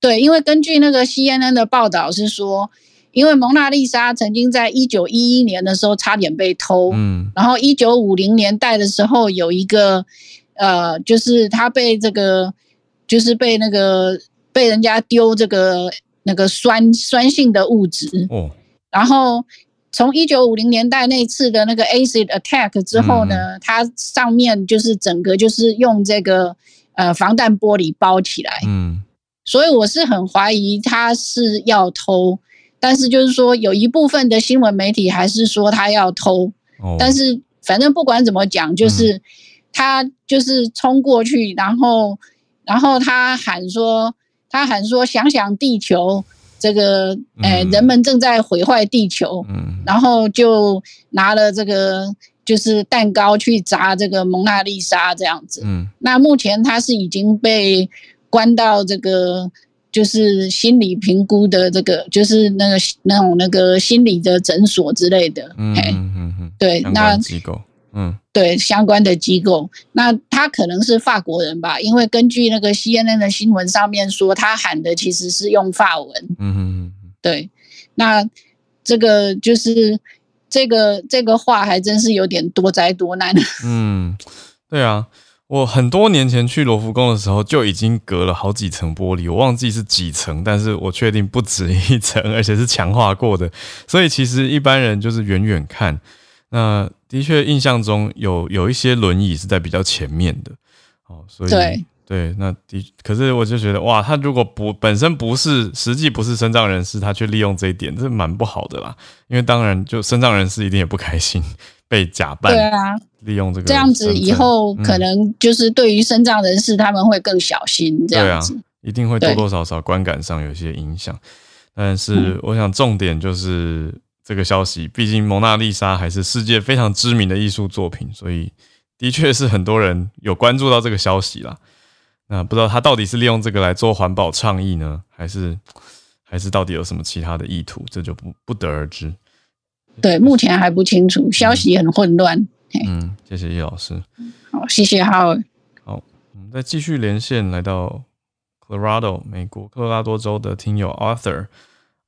Speaker 3: 对，因为根据那个 CNN 的报道是说，因为蒙娜丽莎曾经在一九一一年的时候差点被偷，嗯，然后一九五零年代的时候有一个。呃，就是他被这个，就是被那个被人家丢这个那个酸酸性的物质，哦，然后从一九五零年代那次的那个 acid attack 之后呢，嗯、它上面就是整个就是用这个呃防弹玻璃包起来，嗯，所以我是很怀疑他是要偷，但是就是说有一部分的新闻媒体还是说他要偷，哦，但是反正不管怎么讲，就是。嗯他就是冲过去，然后，然后他喊说：“他喊说，想想地球，这个，哎、嗯，人们正在毁坏地球。嗯”然后就拿了这个就是蛋糕去砸这个蒙娜丽莎这样子。嗯，那目前他是已经被关到这个就是心理评估的这个就是那个那种那个心理的诊所之类的。嗯嗯嗯，对，那机构。嗯，对相关的机构，那他可能是法国人吧？因为根据那个 CNN 的新闻上面说，他喊的其实是用法文。嗯哼嗯，对，那这个就是这个这个话还真是有点多灾多难。
Speaker 1: 嗯，对啊，我很多年前去罗浮宫的时候就已经隔了好几层玻璃，我忘记是几层，但是我确定不止一层，而且是强化过的，所以其实一般人就是远远看。那的确，印象中有有一些轮椅是在比较前面的，哦，所以对，对，那的，可是我就觉得，哇，他如果不本身不是实际不是身障人士，他却利用这一点，这是蛮不好的啦。因为当然，就身障人士一定也不开心被假扮，
Speaker 3: 对啊，
Speaker 1: 利用这个
Speaker 3: 这样子以后可能就是对于身障人士他们会更小心，这样子，
Speaker 1: 一定会多多少少观感上有些影响。但是我想重点就是。这个消息，毕竟蒙娜丽莎还是世界非常知名的艺术作品，所以的确是很多人有关注到这个消息啦。那不知道他到底是利用这个来做环保倡议呢，还是还是到底有什么其他的意图，这就不不得而知。
Speaker 3: 对，目前还不清楚，消息很混乱。
Speaker 1: 嗯，嗯，谢谢叶老师。
Speaker 3: 好，谢谢哈尔。
Speaker 1: 好，我们再继续连线，来到 Colorado 美国科罗拉多州的听友 Arthur。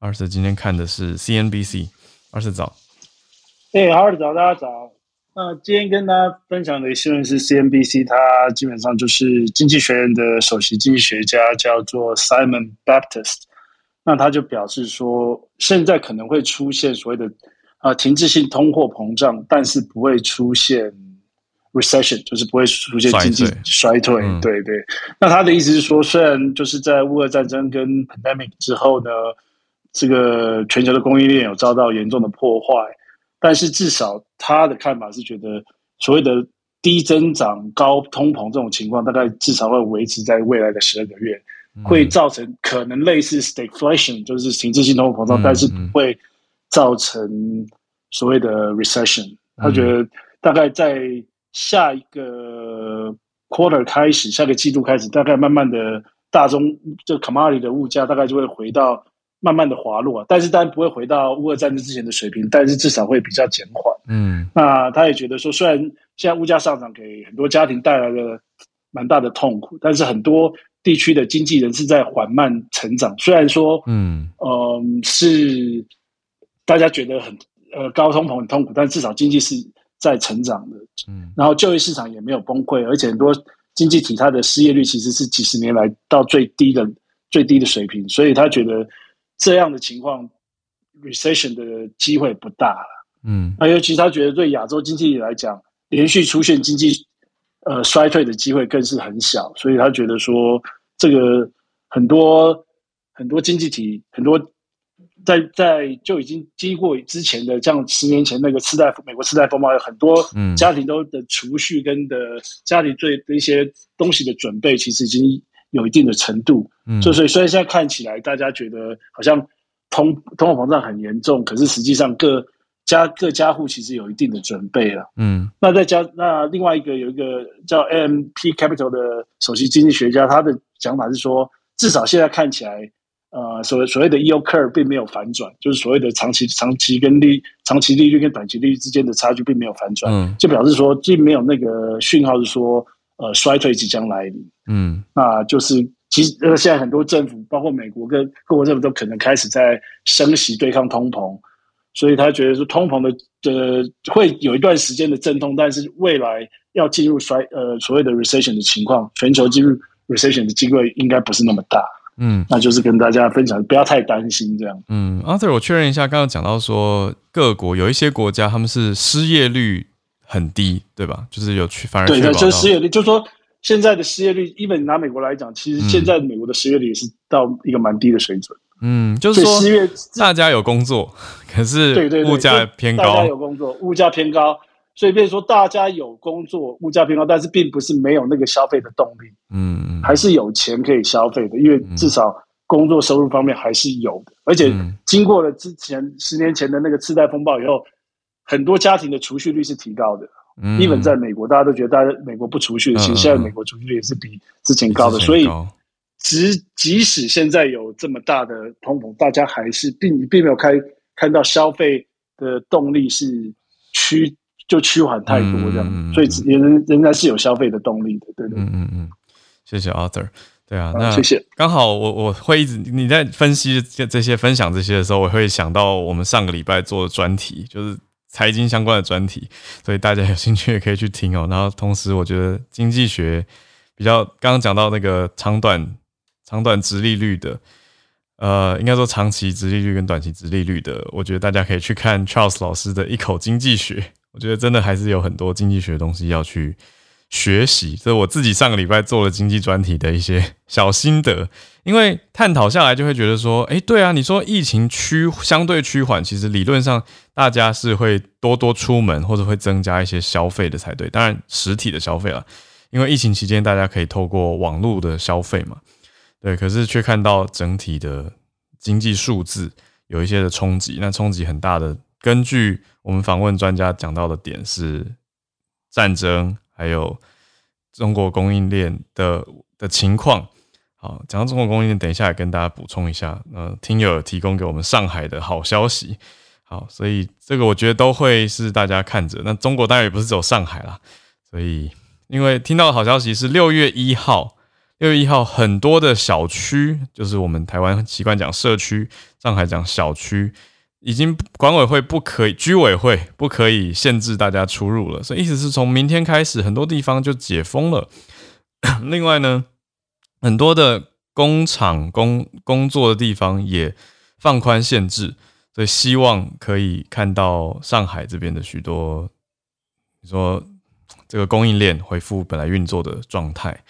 Speaker 1: Arthur 今天看的是 CNBC。二十早，
Speaker 4: 对，好，二十早，大家早。那今天跟大家分享的新闻是 CNBC，它基本上就是经济学院的首席经济学家叫做 Simon Baptist，那他就表示说，现在可能会出现所谓的啊停滞性通货膨胀，但是不会出现 recession，就是不会出现经济衰退。
Speaker 1: 嗯、
Speaker 4: 对对。那他的意思是说，虽然就是在乌俄战争跟 pandemic 之后呢，这个全球的供应链有遭到严重的破坏，但是至少他的看法是觉得，所谓的低增长、高通膨这种情况，大概至少会维持在未来的十二个月。会造成可能类似 stagflation，就是停滞性通货膨胀，但是不会造成所谓的 recession。他觉得大概在下一个 quarter 开始，下个季度开始，大概慢慢的大宗就 commodity 的物价大概就会回到慢慢的滑落，但是当然不会回到乌俄战争之前的水平，但是至少会比较减缓。嗯，那他也觉得说，虽然现在物价上涨给很多家庭带来了蛮大的痛苦，但是很多。地区的经济人是在缓慢成长，虽然说，嗯，呃，是大家觉得很呃高通膨很痛苦，但至少经济是在成长的，嗯，然后就业市场也没有崩溃，而且很多经济体它的失业率其实是几十年来到最低的最低的水平，所以他觉得这样的情况，recession 的机会不大了，嗯，那尤其他觉得对亚洲经济体来讲，连续出现经济。呃，衰退的机会更是很小，所以他觉得说，这个很多很多经济体，很多在在就已经经过之前的，像十年前那个次贷美国次贷风暴，有很多家庭都的储蓄跟的家庭对的一些东西的准备，其实已经有一定的程度。嗯，所以虽然现在看起来大家觉得好像通通货膨胀很严重，可是实际上各家各家户其实有一定的准备了，嗯，那再加那另外一个有一个叫 AMP Capital 的首席经济学家，他的讲法是说，至少现在看起来，呃，所谓所谓的 yield curve 并没有反转，就是所谓的长期长期跟利长期利率跟短期利率之间的差距并没有反转，嗯，就表示说并没有那个讯号是说，呃，衰退即将来临，嗯，那就是其实呃现在很多政府，包括美国跟各国政府都可能开始在升息对抗通膨。所以他觉得说通膨的呃会有一段时间的阵痛，但是未来要进入衰呃所谓的 recession 的情况，全球进入 recession 的机会应该不是那么大。嗯，那就是跟大家分享，不要太担心这样。
Speaker 1: 嗯，Arthur，我确认一下，刚刚讲到说各国有一些国家他们是失业率很低，对吧？就是有去反而
Speaker 4: 对，就是失业率，就是说现在的失业率，even 拿美国来讲，其实现在美国的失业率也是到一个蛮低的水准。
Speaker 1: 嗯，就是说，大家有工作，[LAUGHS] 可是对对物价偏高。
Speaker 4: 大家有工作，物价偏高，所以变成说大家有工作，物价偏高，但是并不是没有那个消费的动力。嗯，还是有钱可以消费的，因为至少工作收入方面还是有的。而且经过了之前十年前的那个次贷风暴以后，很多家庭的储蓄率是提高的。嗯，因为在美国，大家都觉得大家美国不储蓄的，其实现在美国储蓄率也是比之前高的，所以。即即使现在有这么大的通膨，大家还是并并没有开看到消费的动力是趋就趋缓太多这样，嗯所以仍仍然是有消费的动力的，对对。嗯嗯嗯，
Speaker 1: 谢谢 Arthur。对啊，那谢谢。刚好我我会一直你在分析这这些分享这些的时候，我会想到我们上个礼拜做的专题，就是财经相关的专题，所以大家有兴趣也可以去听哦。然后同时，我觉得经济学比较刚刚讲到那个长短。长短直利率的，呃，应该说长期直利率跟短期直利率的，我觉得大家可以去看 Charles 老师的一口经济学。我觉得真的还是有很多经济学的东西要去学习。这是我自己上个礼拜做了经济专题的一些 [LAUGHS] 小心得。因为探讨下来就会觉得说，哎，对啊，你说疫情趋相对趋缓，其实理论上大家是会多多出门或者会增加一些消费的才对。当然，实体的消费了，因为疫情期间大家可以透过网络的消费嘛。对，可是却看到整体的经济数字有一些的冲击，那冲击很大的。根据我们访问专家讲到的点是战争，还有中国供应链的的情况。好，讲到中国供应链，等一下也跟大家补充一下。呃，听友提供给我们上海的好消息。好，所以这个我觉得都会是大家看着。那中国当然也不是只有上海啦，所以因为听到的好消息是六月一号。六月一号，很多的小区，就是我们台湾习惯讲社区，上海讲小区，已经管委会不可以，居委会不可以限制大家出入了。所以意思是从明天开始，很多地方就解封了。[COUGHS] 另外呢，很多的工厂工工作的地方也放宽限制，所以希望可以看到上海这边的许多，你说这个供应链恢复本来运作的状态。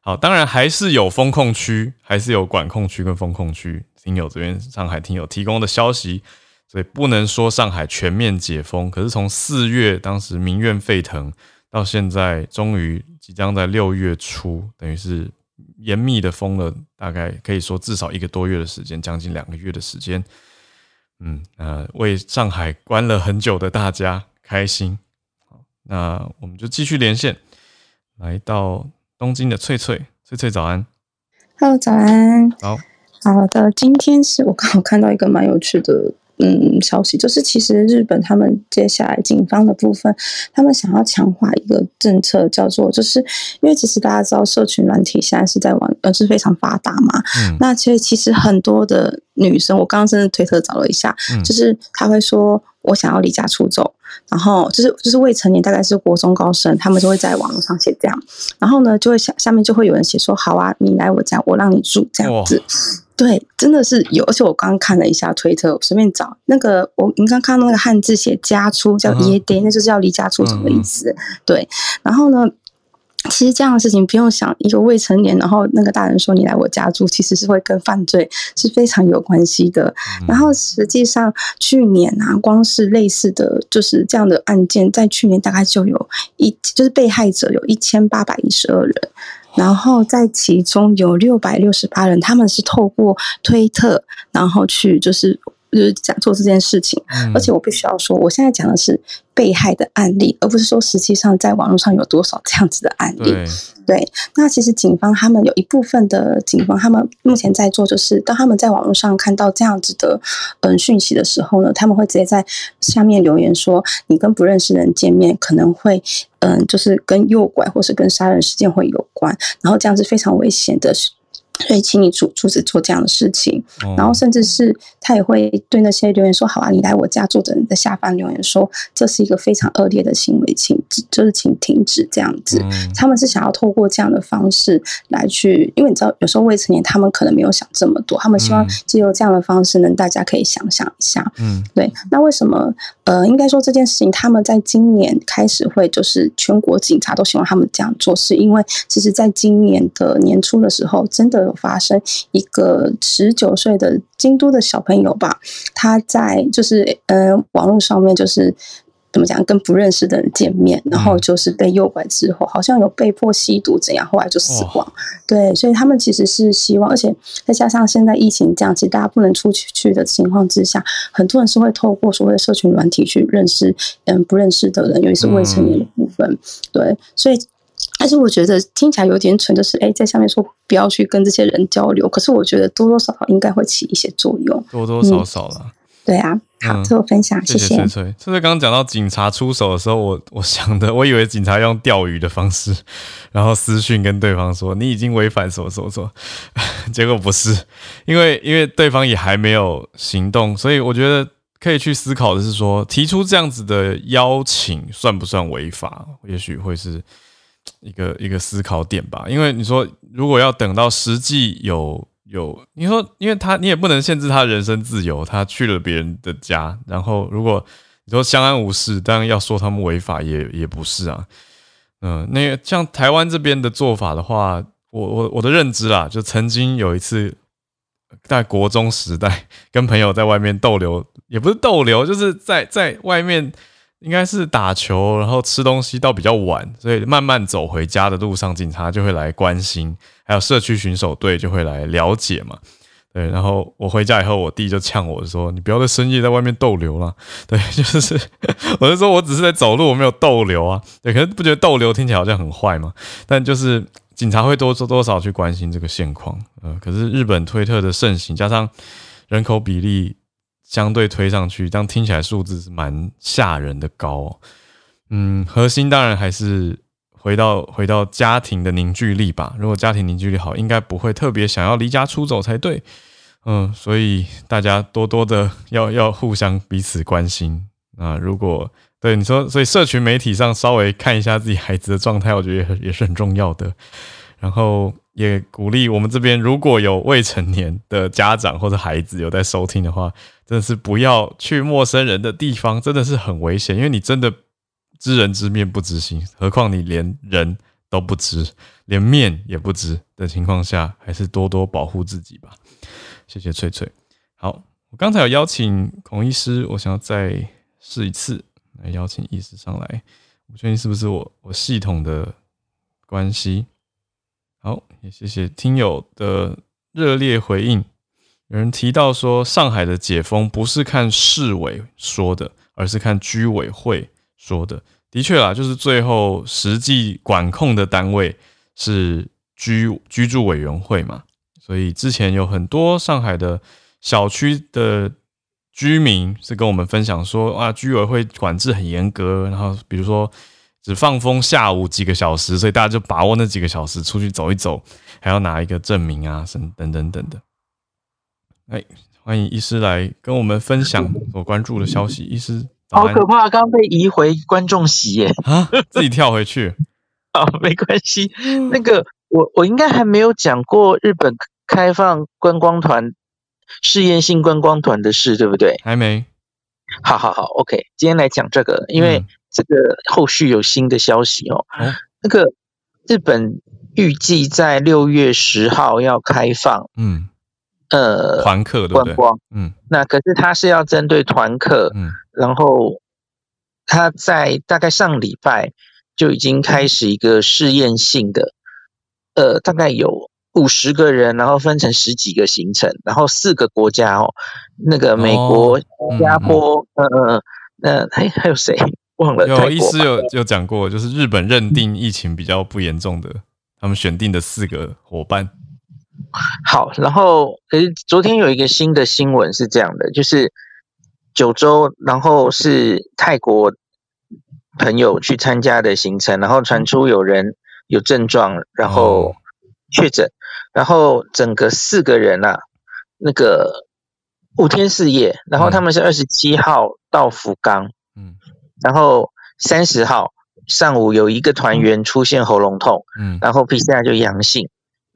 Speaker 1: 好，当然还是有封控区，还是有管控区跟封控区。听友这边，上海听友提供的消息，所以不能说上海全面解封。可是从四月当时民怨沸腾，到现在终于即将在六月初，等于是严密的封了，大概可以说至少一个多月的时间，将近两个月的时间。嗯，呃，为上海关了很久的大家开心。好，那我们就继续连线，来到。东京的翠翠，翠翠早安
Speaker 5: ，Hello，早安，
Speaker 1: 好
Speaker 5: 好的，今天是我刚好看到一个蛮有趣的嗯消息，就是其实日本他们接下来警方的部分，他们想要强化一个政策，叫做就是因为其实大家知道社群软体现在是在网呃是非常发达嘛，嗯，那其实其实很多的女生，我刚刚真的推特找了一下，嗯，就是他会说我想要离家出走。然后就是就是未成年，大概是国中高生，他们就会在网络上写这样，然后呢，就会下下面就会有人写说，好啊，你来我家，我让你住这样子。对，真的是有，而且我刚刚看了一下推特，我随便找那个，我你刚看到那个汉字写家出叫耶爹，那就是要离家出走的意思。对，然后呢？其实这样的事情不用想，一个未成年，然后那个大人说你来我家住，其实是会跟犯罪是非常有关系的。然后实际上去年啊，光是类似的就是这样的案件，在去年大概就有一，就是被害者有一千八百一十二人，然后在其中有六百六十八人，他们是透过推特，然后去就是。就是讲做这件事情，而且我必须要说，我现在讲的是被害的案例，而不是说实际上在网络上有多少这样子的案例。对，那其实警方他们有一部分的警方，他们目前在做，就是当他们在网络上看到这样子的嗯讯息的时候呢，他们会直接在下面留言说，你跟不认识的人见面可能会嗯，就是跟诱拐或是跟杀人事件会有关，然后这样子非常危险的。所以，请你阻阻止做这样的事情，然后甚至是他也会对那些留言说：“好啊，你来我家住的人的下方留言说，这是一个非常恶劣的行为，请就是请停止这样子。”他们是想要透过这样的方式来去，因为你知道，有时候未成年他们可能没有想这么多，他们希望借由这样的方式，能大家可以想想一下。嗯，对。那为什么？呃，应该说这件事情，他们在今年开始会就是全国警察都希望他们这样做，是因为其实在今年的年初的时候，真的。有发生一个十九岁的京都的小朋友吧，他在就是呃网络上面就是怎么讲，跟不认识的人见面，然后就是被诱拐之后，好像有被迫吸毒怎样，后来就死亡。对，所以他们其实是希望，而且再加上现在疫情这样，其实大家不能出去去的情况之下，很多人是会透过所谓的社群软体去认识嗯不认识的人，尤其是未成年的部分。对，所以。但是我觉得听起来有点蠢，就是哎，在下面说不要去跟这些人交流。可是我觉得多多少少应该会起一些作用，
Speaker 1: 多多少少了、嗯。
Speaker 5: 对啊，好，最后分享，谢谢。
Speaker 1: 翠翠，翠翠刚刚讲到警察出手的时候，我我想的，我以为警察用钓鱼的方式，然后私讯跟对方说你已经违反什么什么什么，[LAUGHS] 结果不是，因为因为对方也还没有行动，所以我觉得可以去思考的是说，提出这样子的邀请算不算违法？也许会是。一个一个思考点吧，因为你说如果要等到实际有有，你说因为他你也不能限制他人身自由，他去了别人的家，然后如果你说相安无事，当然要说他们违法也也不是啊，嗯、那像台湾这边的做法的话，我我我的认知啦，就曾经有一次在国中时代跟朋友在外面逗留，也不是逗留，就是在在外面。应该是打球，然后吃东西到比较晚，所以慢慢走回家的路上，警察就会来关心，还有社区巡守队就会来了解嘛。对，然后我回家以后，我弟就呛我说：“你不要在深夜在外面逗留了。”对，[LAUGHS] 就是，我就说我只是在走路，我没有逗留啊。对，可是不觉得逗留听起来好像很坏吗？但就是警察会多多多少去关心这个现况。呃，可是日本推特的盛行，加上人口比例。相对推上去，这样听起来数字是蛮吓人的高。嗯，核心当然还是回到回到家庭的凝聚力吧。如果家庭凝聚力好，应该不会特别想要离家出走才对。嗯，所以大家多多的要要互相彼此关心啊。如果对你说，所以社群媒体上稍微看一下自己孩子的状态，我觉得也很也是很重要的。然后也鼓励我们这边如果有未成年的家长或者孩子有在收听的话，真的是不要去陌生人的地方，真的是很危险，因为你真的知人知面不知心，何况你连人都不知，连面也不知的情况下，还是多多保护自己吧。谢谢翠翠。好，我刚才有邀请孔医师，我想要再试一次来邀请医师上来，我确定是不是我我系统的关系。也谢谢听友的热烈回应。有人提到说，上海的解封不是看市委说的，而是看居委会说的。的确啦，就是最后实际管控的单位是居居住委员会嘛。所以之前有很多上海的小区的居民是跟我们分享说，啊，居委会管制很严格，然后比如说只放风下午几个小时，所以大家就把握那几个小时出去走一走，还要拿一个证明啊，什么等等等等。哎，欢迎医师来跟我们分享所关注的消息。医师，
Speaker 6: 好可怕，刚被移回观众席耶！
Speaker 1: 啊，自己跳回去。
Speaker 6: 好，[LAUGHS] 没关系。那个，我我应该还没有讲过日本开放观光团、试验性观光团的事，对不对？
Speaker 1: 还没。
Speaker 6: 好好好，OK，今天来讲这个，因为这个后续有新的消息哦。嗯、那个日本预计在六月十号要开放。嗯。呃，
Speaker 1: 团客对不对？观光，
Speaker 6: 嗯，那可是它是要针对团客，嗯，然后它在大概上礼拜就已经开始一个试验性的，呃，大概有五十个人，然后分成十几个行程，然后四个国家哦，那个美国、新加坡，嗯嗯，那还还有谁忘了？
Speaker 1: 有医师有有讲过，就是日本认定疫情比较不严重的，他们选定的四个伙伴。
Speaker 6: 好，然后可是昨天有一个新的新闻是这样的，就是九州，然后是泰国朋友去参加的行程，然后传出有人有症状，然后确诊，然后整个四个人啊，那个五天四夜，然后他们是二十七号到福冈，嗯，然后三十号上午有一个团员出现喉咙痛，嗯，然后 PCR 就阳性。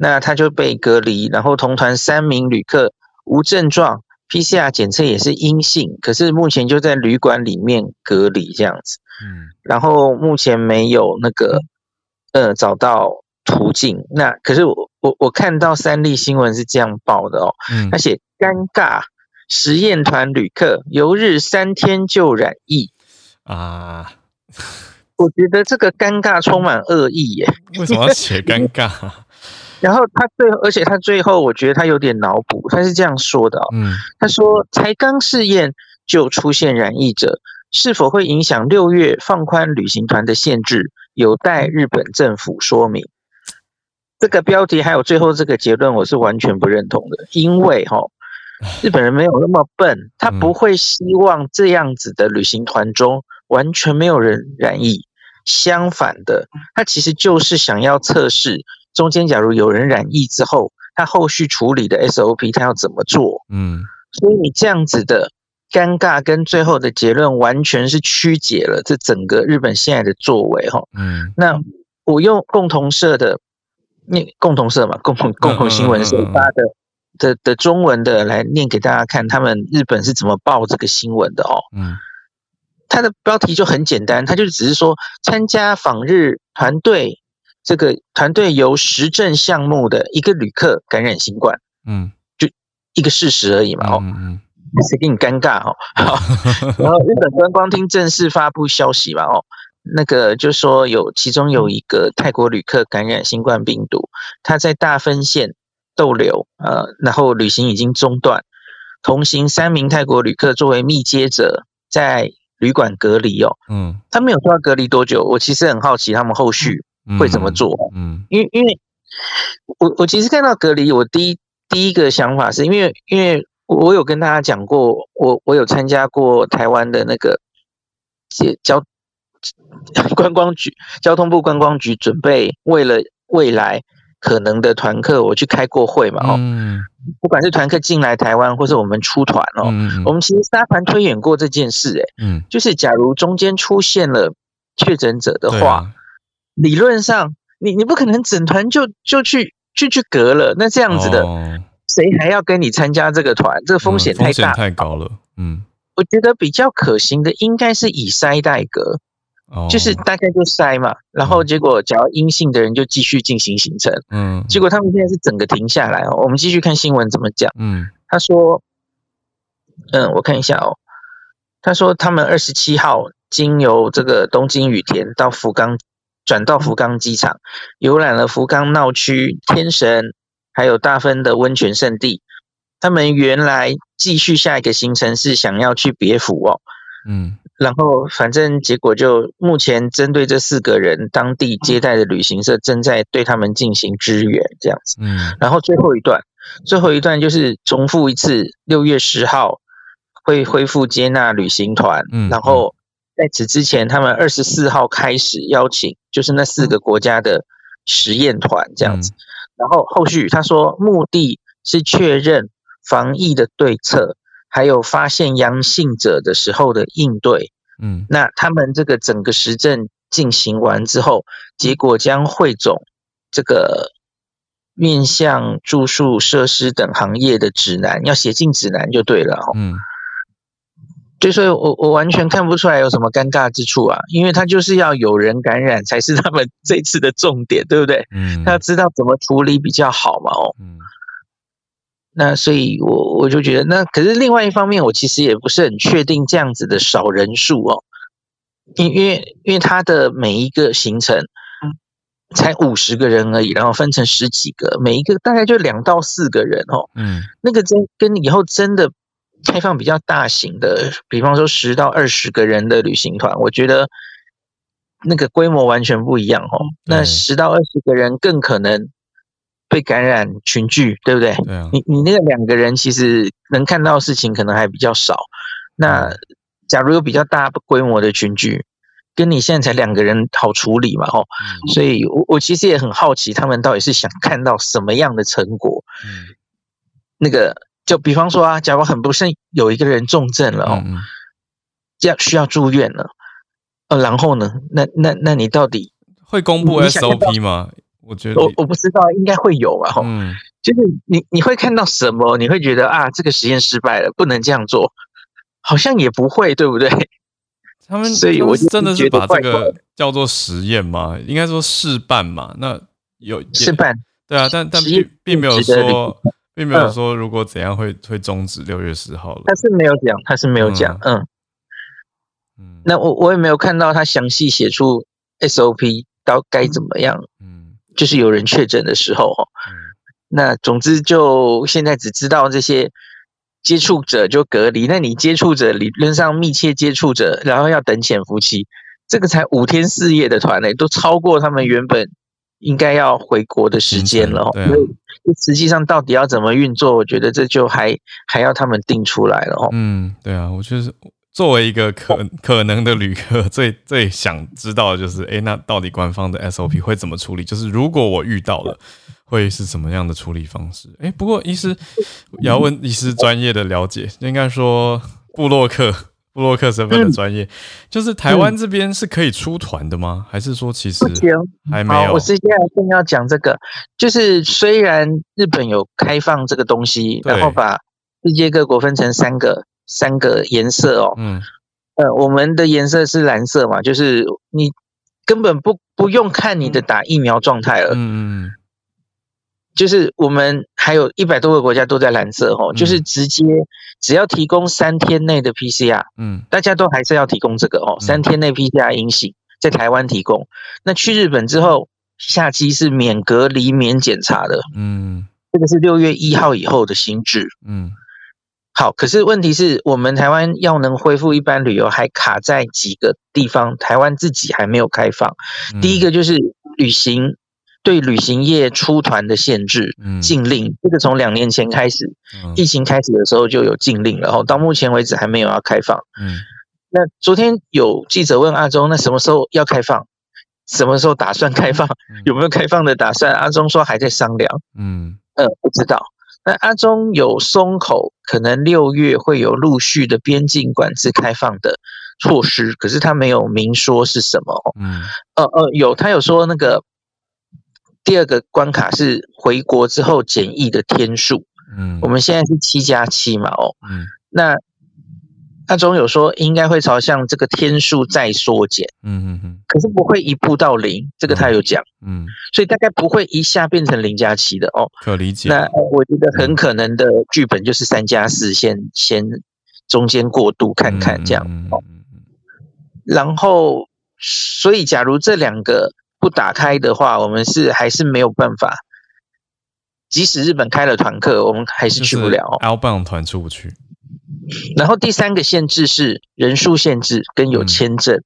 Speaker 6: 那他就被隔离，然后同团三名旅客无症状，PCR 检测也是阴性，可是目前就在旅馆里面隔离这样子。嗯，然后目前没有那个呃找到途径。那可是我我我看到三例新闻是这样报的哦，嗯，他写尴尬实验团旅客游日三天就染疫啊，我觉得这个尴尬充满恶意耶。
Speaker 1: 为什么要写尴尬？[LAUGHS]
Speaker 6: 然后他最后，而且他最后，我觉得他有点脑补，他是这样说的哦，嗯，他说才刚试验就出现染疫者，是否会影响六月放宽旅行团的限制，有待日本政府说明。这个标题还有最后这个结论，我是完全不认同的，因为哈，日本人没有那么笨，他不会希望这样子的旅行团中完全没有人染疫，相反的，他其实就是想要测试。中间假如有人染疫之后，他后续处理的 SOP 他要怎么做？嗯，所以你这样子的尴尬跟最后的结论完全是曲解了这整个日本现在的作为哈。嗯，那我用共同社的那共同社嘛，共同共同新闻社发的的的中文的来念给大家看，他们日本是怎么报这个新闻的哦。嗯，他的标题就很简单，他就只是说参加访日团队。这个团队由实证项目的一个旅客感染新冠，嗯，就一个事实而已嘛，哦，嗯，[LAUGHS] 谁给你尴尬哦？[LAUGHS] 好，然后日本观光厅正式发布消息嘛，哦，那个就说有其中有一个泰国旅客感染新冠病毒，他在大分县逗留，呃，然后旅行已经中断，同行三名泰国旅客作为密接者在旅馆隔离哦，嗯，他没有说要隔离多久，我其实很好奇他们后续。会怎么做？嗯，因为因为我我其实看到隔离，我第一第一个想法是因为因为我有跟大家讲过，我我有参加过台湾的那个交 [LAUGHS] 观光局交通部观光局准备为了未来可能的团客，我去开过会嘛。哦，嗯，不管是团客进来台湾，或是我们出团哦，嗯，我们其实沙盘推演过这件事，欸，诶，嗯，就是假如中间出现了确诊者的话。理论上，你你不可能整团就就去就去隔了，那这样子的，谁还要跟你参加这个团？这个风险太大，
Speaker 1: 太高了。嗯，
Speaker 6: 我觉得比较可行的应该是以筛代隔，
Speaker 1: 哦，
Speaker 6: 就是大家就筛嘛，然后结果只要阴性的人就继续进行行程，
Speaker 1: 嗯，
Speaker 6: 结果他们现在是整个停下来哦。我们继续看新闻怎么讲，
Speaker 1: 嗯，
Speaker 6: 他说，嗯，我看一下哦，他说他们二十七号经由这个东京羽田到福冈，转到福冈机场，游览了福冈闹区、天神，还有大分的温泉胜地。他们原来继续下一个行程是想要去别府哦，
Speaker 1: 嗯，
Speaker 6: 然后反正结果就目前针对这四个人，当地接待的旅行社正在对他们进行支援这样子，
Speaker 1: 嗯，
Speaker 6: 然后最后一段，最后一段就是重复一次，六月十号会恢复接纳旅行团，
Speaker 1: 嗯，
Speaker 6: 然后在此之前，他们二十四号开始邀请，就是那四个国家的实验团这样子，然后后续他说目的是确认。防疫的对策，还有发现阳性者的时候的应对，
Speaker 1: 嗯，
Speaker 6: 那他们这个整个实证进行完之后，结果将汇总这个面向住宿设施等行业的指南，要写进指南就对了，
Speaker 1: 嗯，
Speaker 6: 对，所以我我完全看不出来有什么尴尬之处啊，因为他就是要有人感染才是他们 [LAUGHS] 这次的重点，对不对？
Speaker 1: 嗯，
Speaker 6: 他要知道怎么处理比较好嘛，哦，
Speaker 1: 嗯。
Speaker 6: 那所以我，我我就觉得，那可是另外一方面，我其实也不是很确定这样子的少人数哦，因因为因为他的每一个行程才五十个人而已，然后分成十几个，每一个大概就两到四个人哦，
Speaker 1: 嗯，
Speaker 6: 那个真跟以后真的开放比较大型的，比方说十到二十个人的旅行团，我觉得那个规模完全不一样哦，那十到二十个人更可能。被感染群聚，对不对？
Speaker 1: 对啊。
Speaker 6: 你你那个两个人其实能看到的事情可能还比较少。那假如有比较大规模的群聚，跟你现在才两个人好处理嘛？吼。所以我我其实也很好奇，他们到底是想看到什么样的成果？
Speaker 1: 嗯。
Speaker 6: 那个就比方说啊，假如很不幸有一个人重症了哦，要需要住院了，呃，然后呢？那那那你到底
Speaker 1: 会公布 SOP 吗？我觉得
Speaker 6: 我我不知道，应该会有吧？哈，嗯，就是你你会看到什么？你会觉得啊，这个实验失败了，不能这样做，好像也不会，对不对？[LAUGHS]
Speaker 1: 他们
Speaker 6: 所以我就
Speaker 1: 真的是把这个叫做实验吗？应该说试办嘛。那有
Speaker 6: 试办，
Speaker 1: 对啊，但但并并没有说，并没有说如果怎样会会终止六月十号了。
Speaker 6: 他是没有讲，他是没有讲，嗯嗯。那我我也没有看到他详细写出 SOP 到该怎么样，嗯。就是有人确诊的时候，嗯，那总之就现在只知道这些接触者就隔离。那你接触者理论上密切接触者，然后要等潜伏期，这个才五天四夜的团呢，都超过他们原本应该要回国的时间了。
Speaker 1: 对啊，
Speaker 6: 所以实际上到底要怎么运作，我觉得这就还还要他们定出来了。
Speaker 1: 嗯，对啊，我就是。作为一个可可能的旅客，[LAUGHS] 最最想知道的就是，哎，那到底官方的 SOP 会怎么处理？就是如果我遇到了，会是什么样的处理方式？哎，不过医师也要问医师专业的了解，应该说布洛克布洛克身份的专业，就是台湾这边是可以出团的吗？还是说其实还没有？
Speaker 6: 我接下来正要讲这个，就是虽然日本有开放这个东西，然后把世界各国分成三个。三个颜色哦，
Speaker 1: 嗯，
Speaker 6: 呃，我们的颜色是蓝色嘛，就是你根本不不用看你的打疫苗状态了，
Speaker 1: 嗯嗯，
Speaker 6: 就是我们还有一百多个国家都在蓝色哦，就是直接只要提供三天内的 PCR，
Speaker 1: 嗯，
Speaker 6: 大家都还是要提供这个哦，三天内 PCR 阴性，在台湾提供，那去日本之后下机是免隔离免检查的，
Speaker 1: 嗯，
Speaker 6: 这个是六月一号以后的新制，
Speaker 1: 嗯。
Speaker 6: 好，可是问题是我们台湾要能恢复一般旅游，还卡在几个地方，台湾自己还没有开放。第一个就是旅行对旅行业出团的限制，禁令，这个从两年前开始，疫情开始的时候就有禁令了，然后到目前为止还没有要开放。
Speaker 1: 嗯，
Speaker 6: 那昨天有记者问阿中，那什么时候要开放？什么时候打算开放？有没有开放的打算？阿中说还在商量。
Speaker 1: 嗯，
Speaker 6: 呃，不知道。那阿中有松口，可能六月会有陆续的边境管制开放的措施，可是他没有明说是什么。
Speaker 1: 嗯，
Speaker 6: 呃呃，有他有说那个第二个关卡是回国之后检疫的天数。嗯，我们现在是七加七嘛，哦，
Speaker 1: 嗯，
Speaker 6: 那阿中有说应该会朝向这个天数再缩减，嗯嗯嗯，可是不会一步到零，这个他有讲，嗯，所以大概不会一下变成零加七的哦，
Speaker 1: 可理解。
Speaker 6: 那我觉得很可能的剧本就是三加四，先先中间过渡看看这样，哦，然后所以假如这两个不打开的话，我们是还是没有办法，即使日本开了团课，我们还是去不了
Speaker 1: ，outbound 团出不去。
Speaker 6: 然后第三个限制是人数限制跟有签证，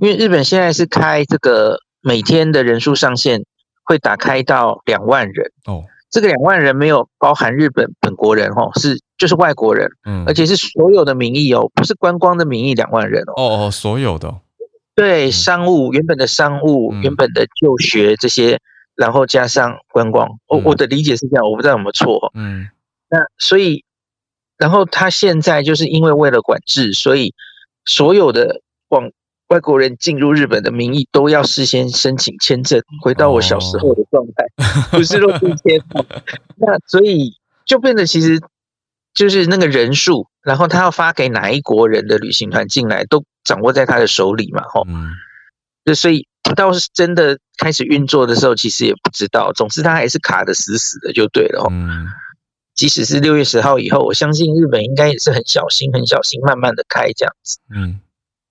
Speaker 6: 因为日本现在是开这个每天的人数上限会打开到两万人哦，这个两万人没有包含日本本国人哦，是就是外国人，嗯，而且是所有的名义哦，不是观光的名义两万人哦，
Speaker 1: 哦哦，所有的，
Speaker 6: 对，商务原本的商务原本的就学这些，然后加上观光，我我的理解是这样，我不知道有没有错，嗯，那所以。然后他现在就是因为为了管制，所以所有的往外国人进入日本的名义都要事先申请签证，回到我小时候的状态，不是落地签。[LAUGHS] 那所以就变得其实就是那个人数，然后他要发给哪一国人的旅行团进来，都掌握在他的手里嘛，吼。嗯。就所以到是真的开始运作的时候，其实也不知道。总之他还是卡得死死的，就对了，吼。嗯。即使是六月十号以后，我相信日本应该也是很小心、很小心，慢慢的开这样子。嗯，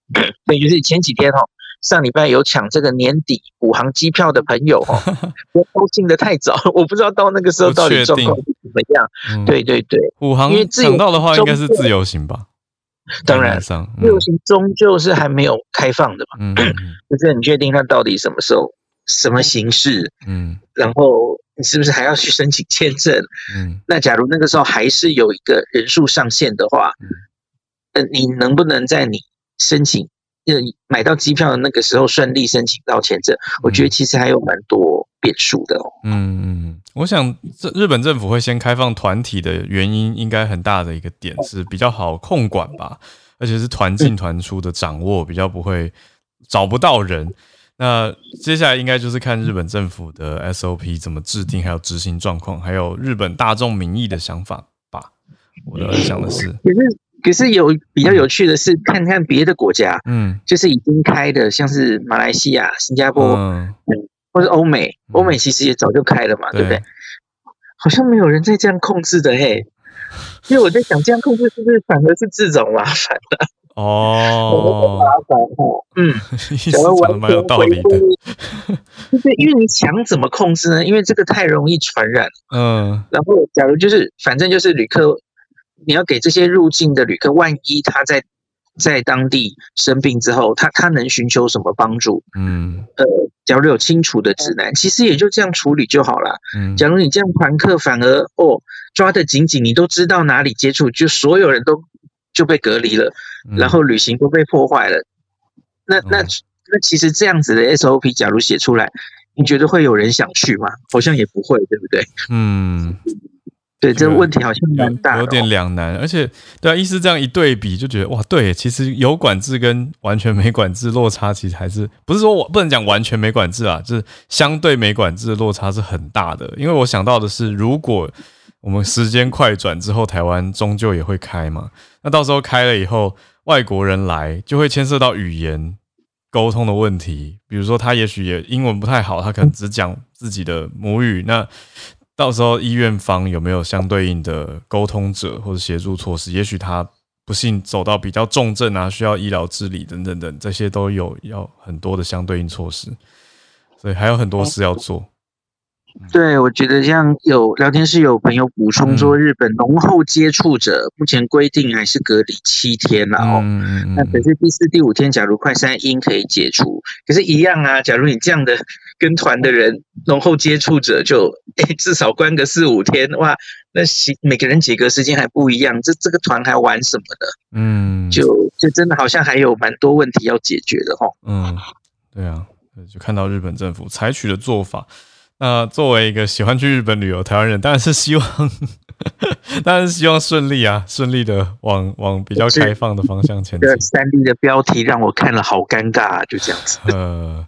Speaker 6: [CLEARS THROAT] 对，就是前几天哈，上礼拜有抢这个年底五航机票的朋友哈，[LAUGHS] 别高兴的太早，[LAUGHS] 我不知道到那个时候到底状况是怎么样。嗯、对对对，
Speaker 1: 五航因为抢到的话应该是自由行吧？
Speaker 6: 当然，嗯、自由行终究是还没有开放的嘛。嗯，[CLEARS THROAT] 就是很确定它到底什么时候、什么形式？嗯，然后。你是不是还要去申请签证？嗯，那假如那个时候还是有一个人数上限的话，嗯，你能不能在你申请、呃买到机票的那个时候顺利申请到签证？我觉得其实还有蛮多变数的哦。
Speaker 1: 嗯嗯，我想这日本政府会先开放团体的原因，应该很大的一个点是比较好控管吧，而且是团进团出的掌握比较不会找不到人。那接下来应该就是看日本政府的 SOP 怎么制定，还有执行状况，还有日本大众民意的想法吧。我的想的是，
Speaker 6: 可是可是有比较有趣的是，看看别的国家，嗯，就是已经开的，像是马来西亚、新加坡，嗯，或者欧美，欧美其实也早就开了嘛，对不对？好像没有人在这样控制的嘿，因为我在想，这样控制是不是反而是自找麻烦的？
Speaker 1: 哦，
Speaker 6: 嗯，[LAUGHS]
Speaker 1: 讲的蛮有道理的，[LAUGHS]
Speaker 6: 就是因为你想怎么控制呢？因为这个太容易传染，嗯，然后假如就是反正就是旅客，你要给这些入境的旅客，万一他在在当地生病之后，他他能寻求什么帮助？嗯，呃，假如有清楚的指南，其实也就这样处理就好了。嗯，假如你这样团客反而哦抓得紧紧，你都知道哪里接触，就所有人都。就被隔离了，然后旅行都被破坏了。那那那其实这样子的 SOP，假如写出来，你觉得会有人想去吗？好像也不会，对不对？嗯，[LAUGHS] 对，这个问题好像蛮大，
Speaker 1: 有点两难。而且，对啊，医师这样一对比，就觉得哇，对，其实有管制跟完全没管制落差，其实还是不是说我不能讲完全没管制啊，就是相对没管制的落差是很大的。因为我想到的是，如果我们时间快转之后，台湾终究也会开嘛。那到时候开了以后，外国人来就会牵涉到语言沟通的问题。比如说，他也许也英文不太好，他可能只讲自己的母语。那到时候医院方有没有相对应的沟通者或者协助措施？也许他不幸走到比较重症啊，需要医疗治理等等等，这些都有要很多的相对应措施。所以还有很多事要做。
Speaker 6: 对，我觉得像有聊天室有朋友补充说，日本浓厚接触者目前规定还是隔离七天了哦。那可是第四、第五天，假如快三阴可以解除，可是，一样啊。假如你这样的跟团的人浓厚接触者就，至少关个四五天哇，那每个人几个时间还不一样，这这个团还玩什么的？嗯，就就真的好像还有蛮多问题要解决的哈。
Speaker 1: 嗯，对啊，就看到日本政府采取的做法。那作为一个喜欢去日本旅游台湾人，当然是希望，[LAUGHS] 当然是希望顺利啊，顺利的往往比较开放的方向前进。
Speaker 6: 这三 D 的标题让我看了好尴尬啊，就这样子。[LAUGHS]
Speaker 1: 呃，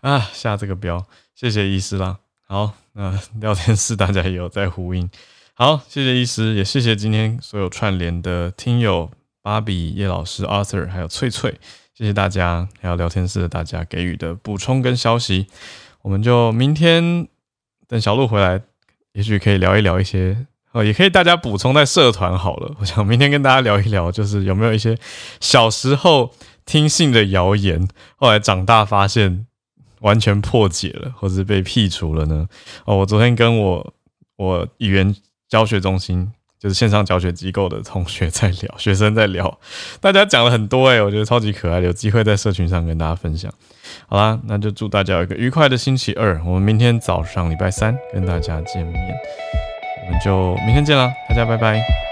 Speaker 1: 啊，下这个标，谢谢医师啦。好，那聊天室大家也有在呼应。好，谢谢医师，也谢谢今天所有串联的听友芭比、叶老师、Arthur，还有翠翠，谢谢大家，还有聊天室的大家给予的补充跟消息。我们就明天等小鹿回来，也许可以聊一聊一些，哦，也可以大家补充在社团好了。[LAUGHS] 我想明天跟大家聊一聊，就是有没有一些小时候听信的谣言，后来长大发现完全破解了，或者是被剔除了呢？哦，我昨天跟我我语言教学中心。就是线上教学机构的同学在聊，[LAUGHS] 学生在聊，大家讲了很多诶，我觉得超级可爱的，有机会在社群上跟大家分享。好啦，那就祝大家有一个愉快的星期二，我们明天早上礼拜三跟大家见面，我们就明天见啦，大家拜拜。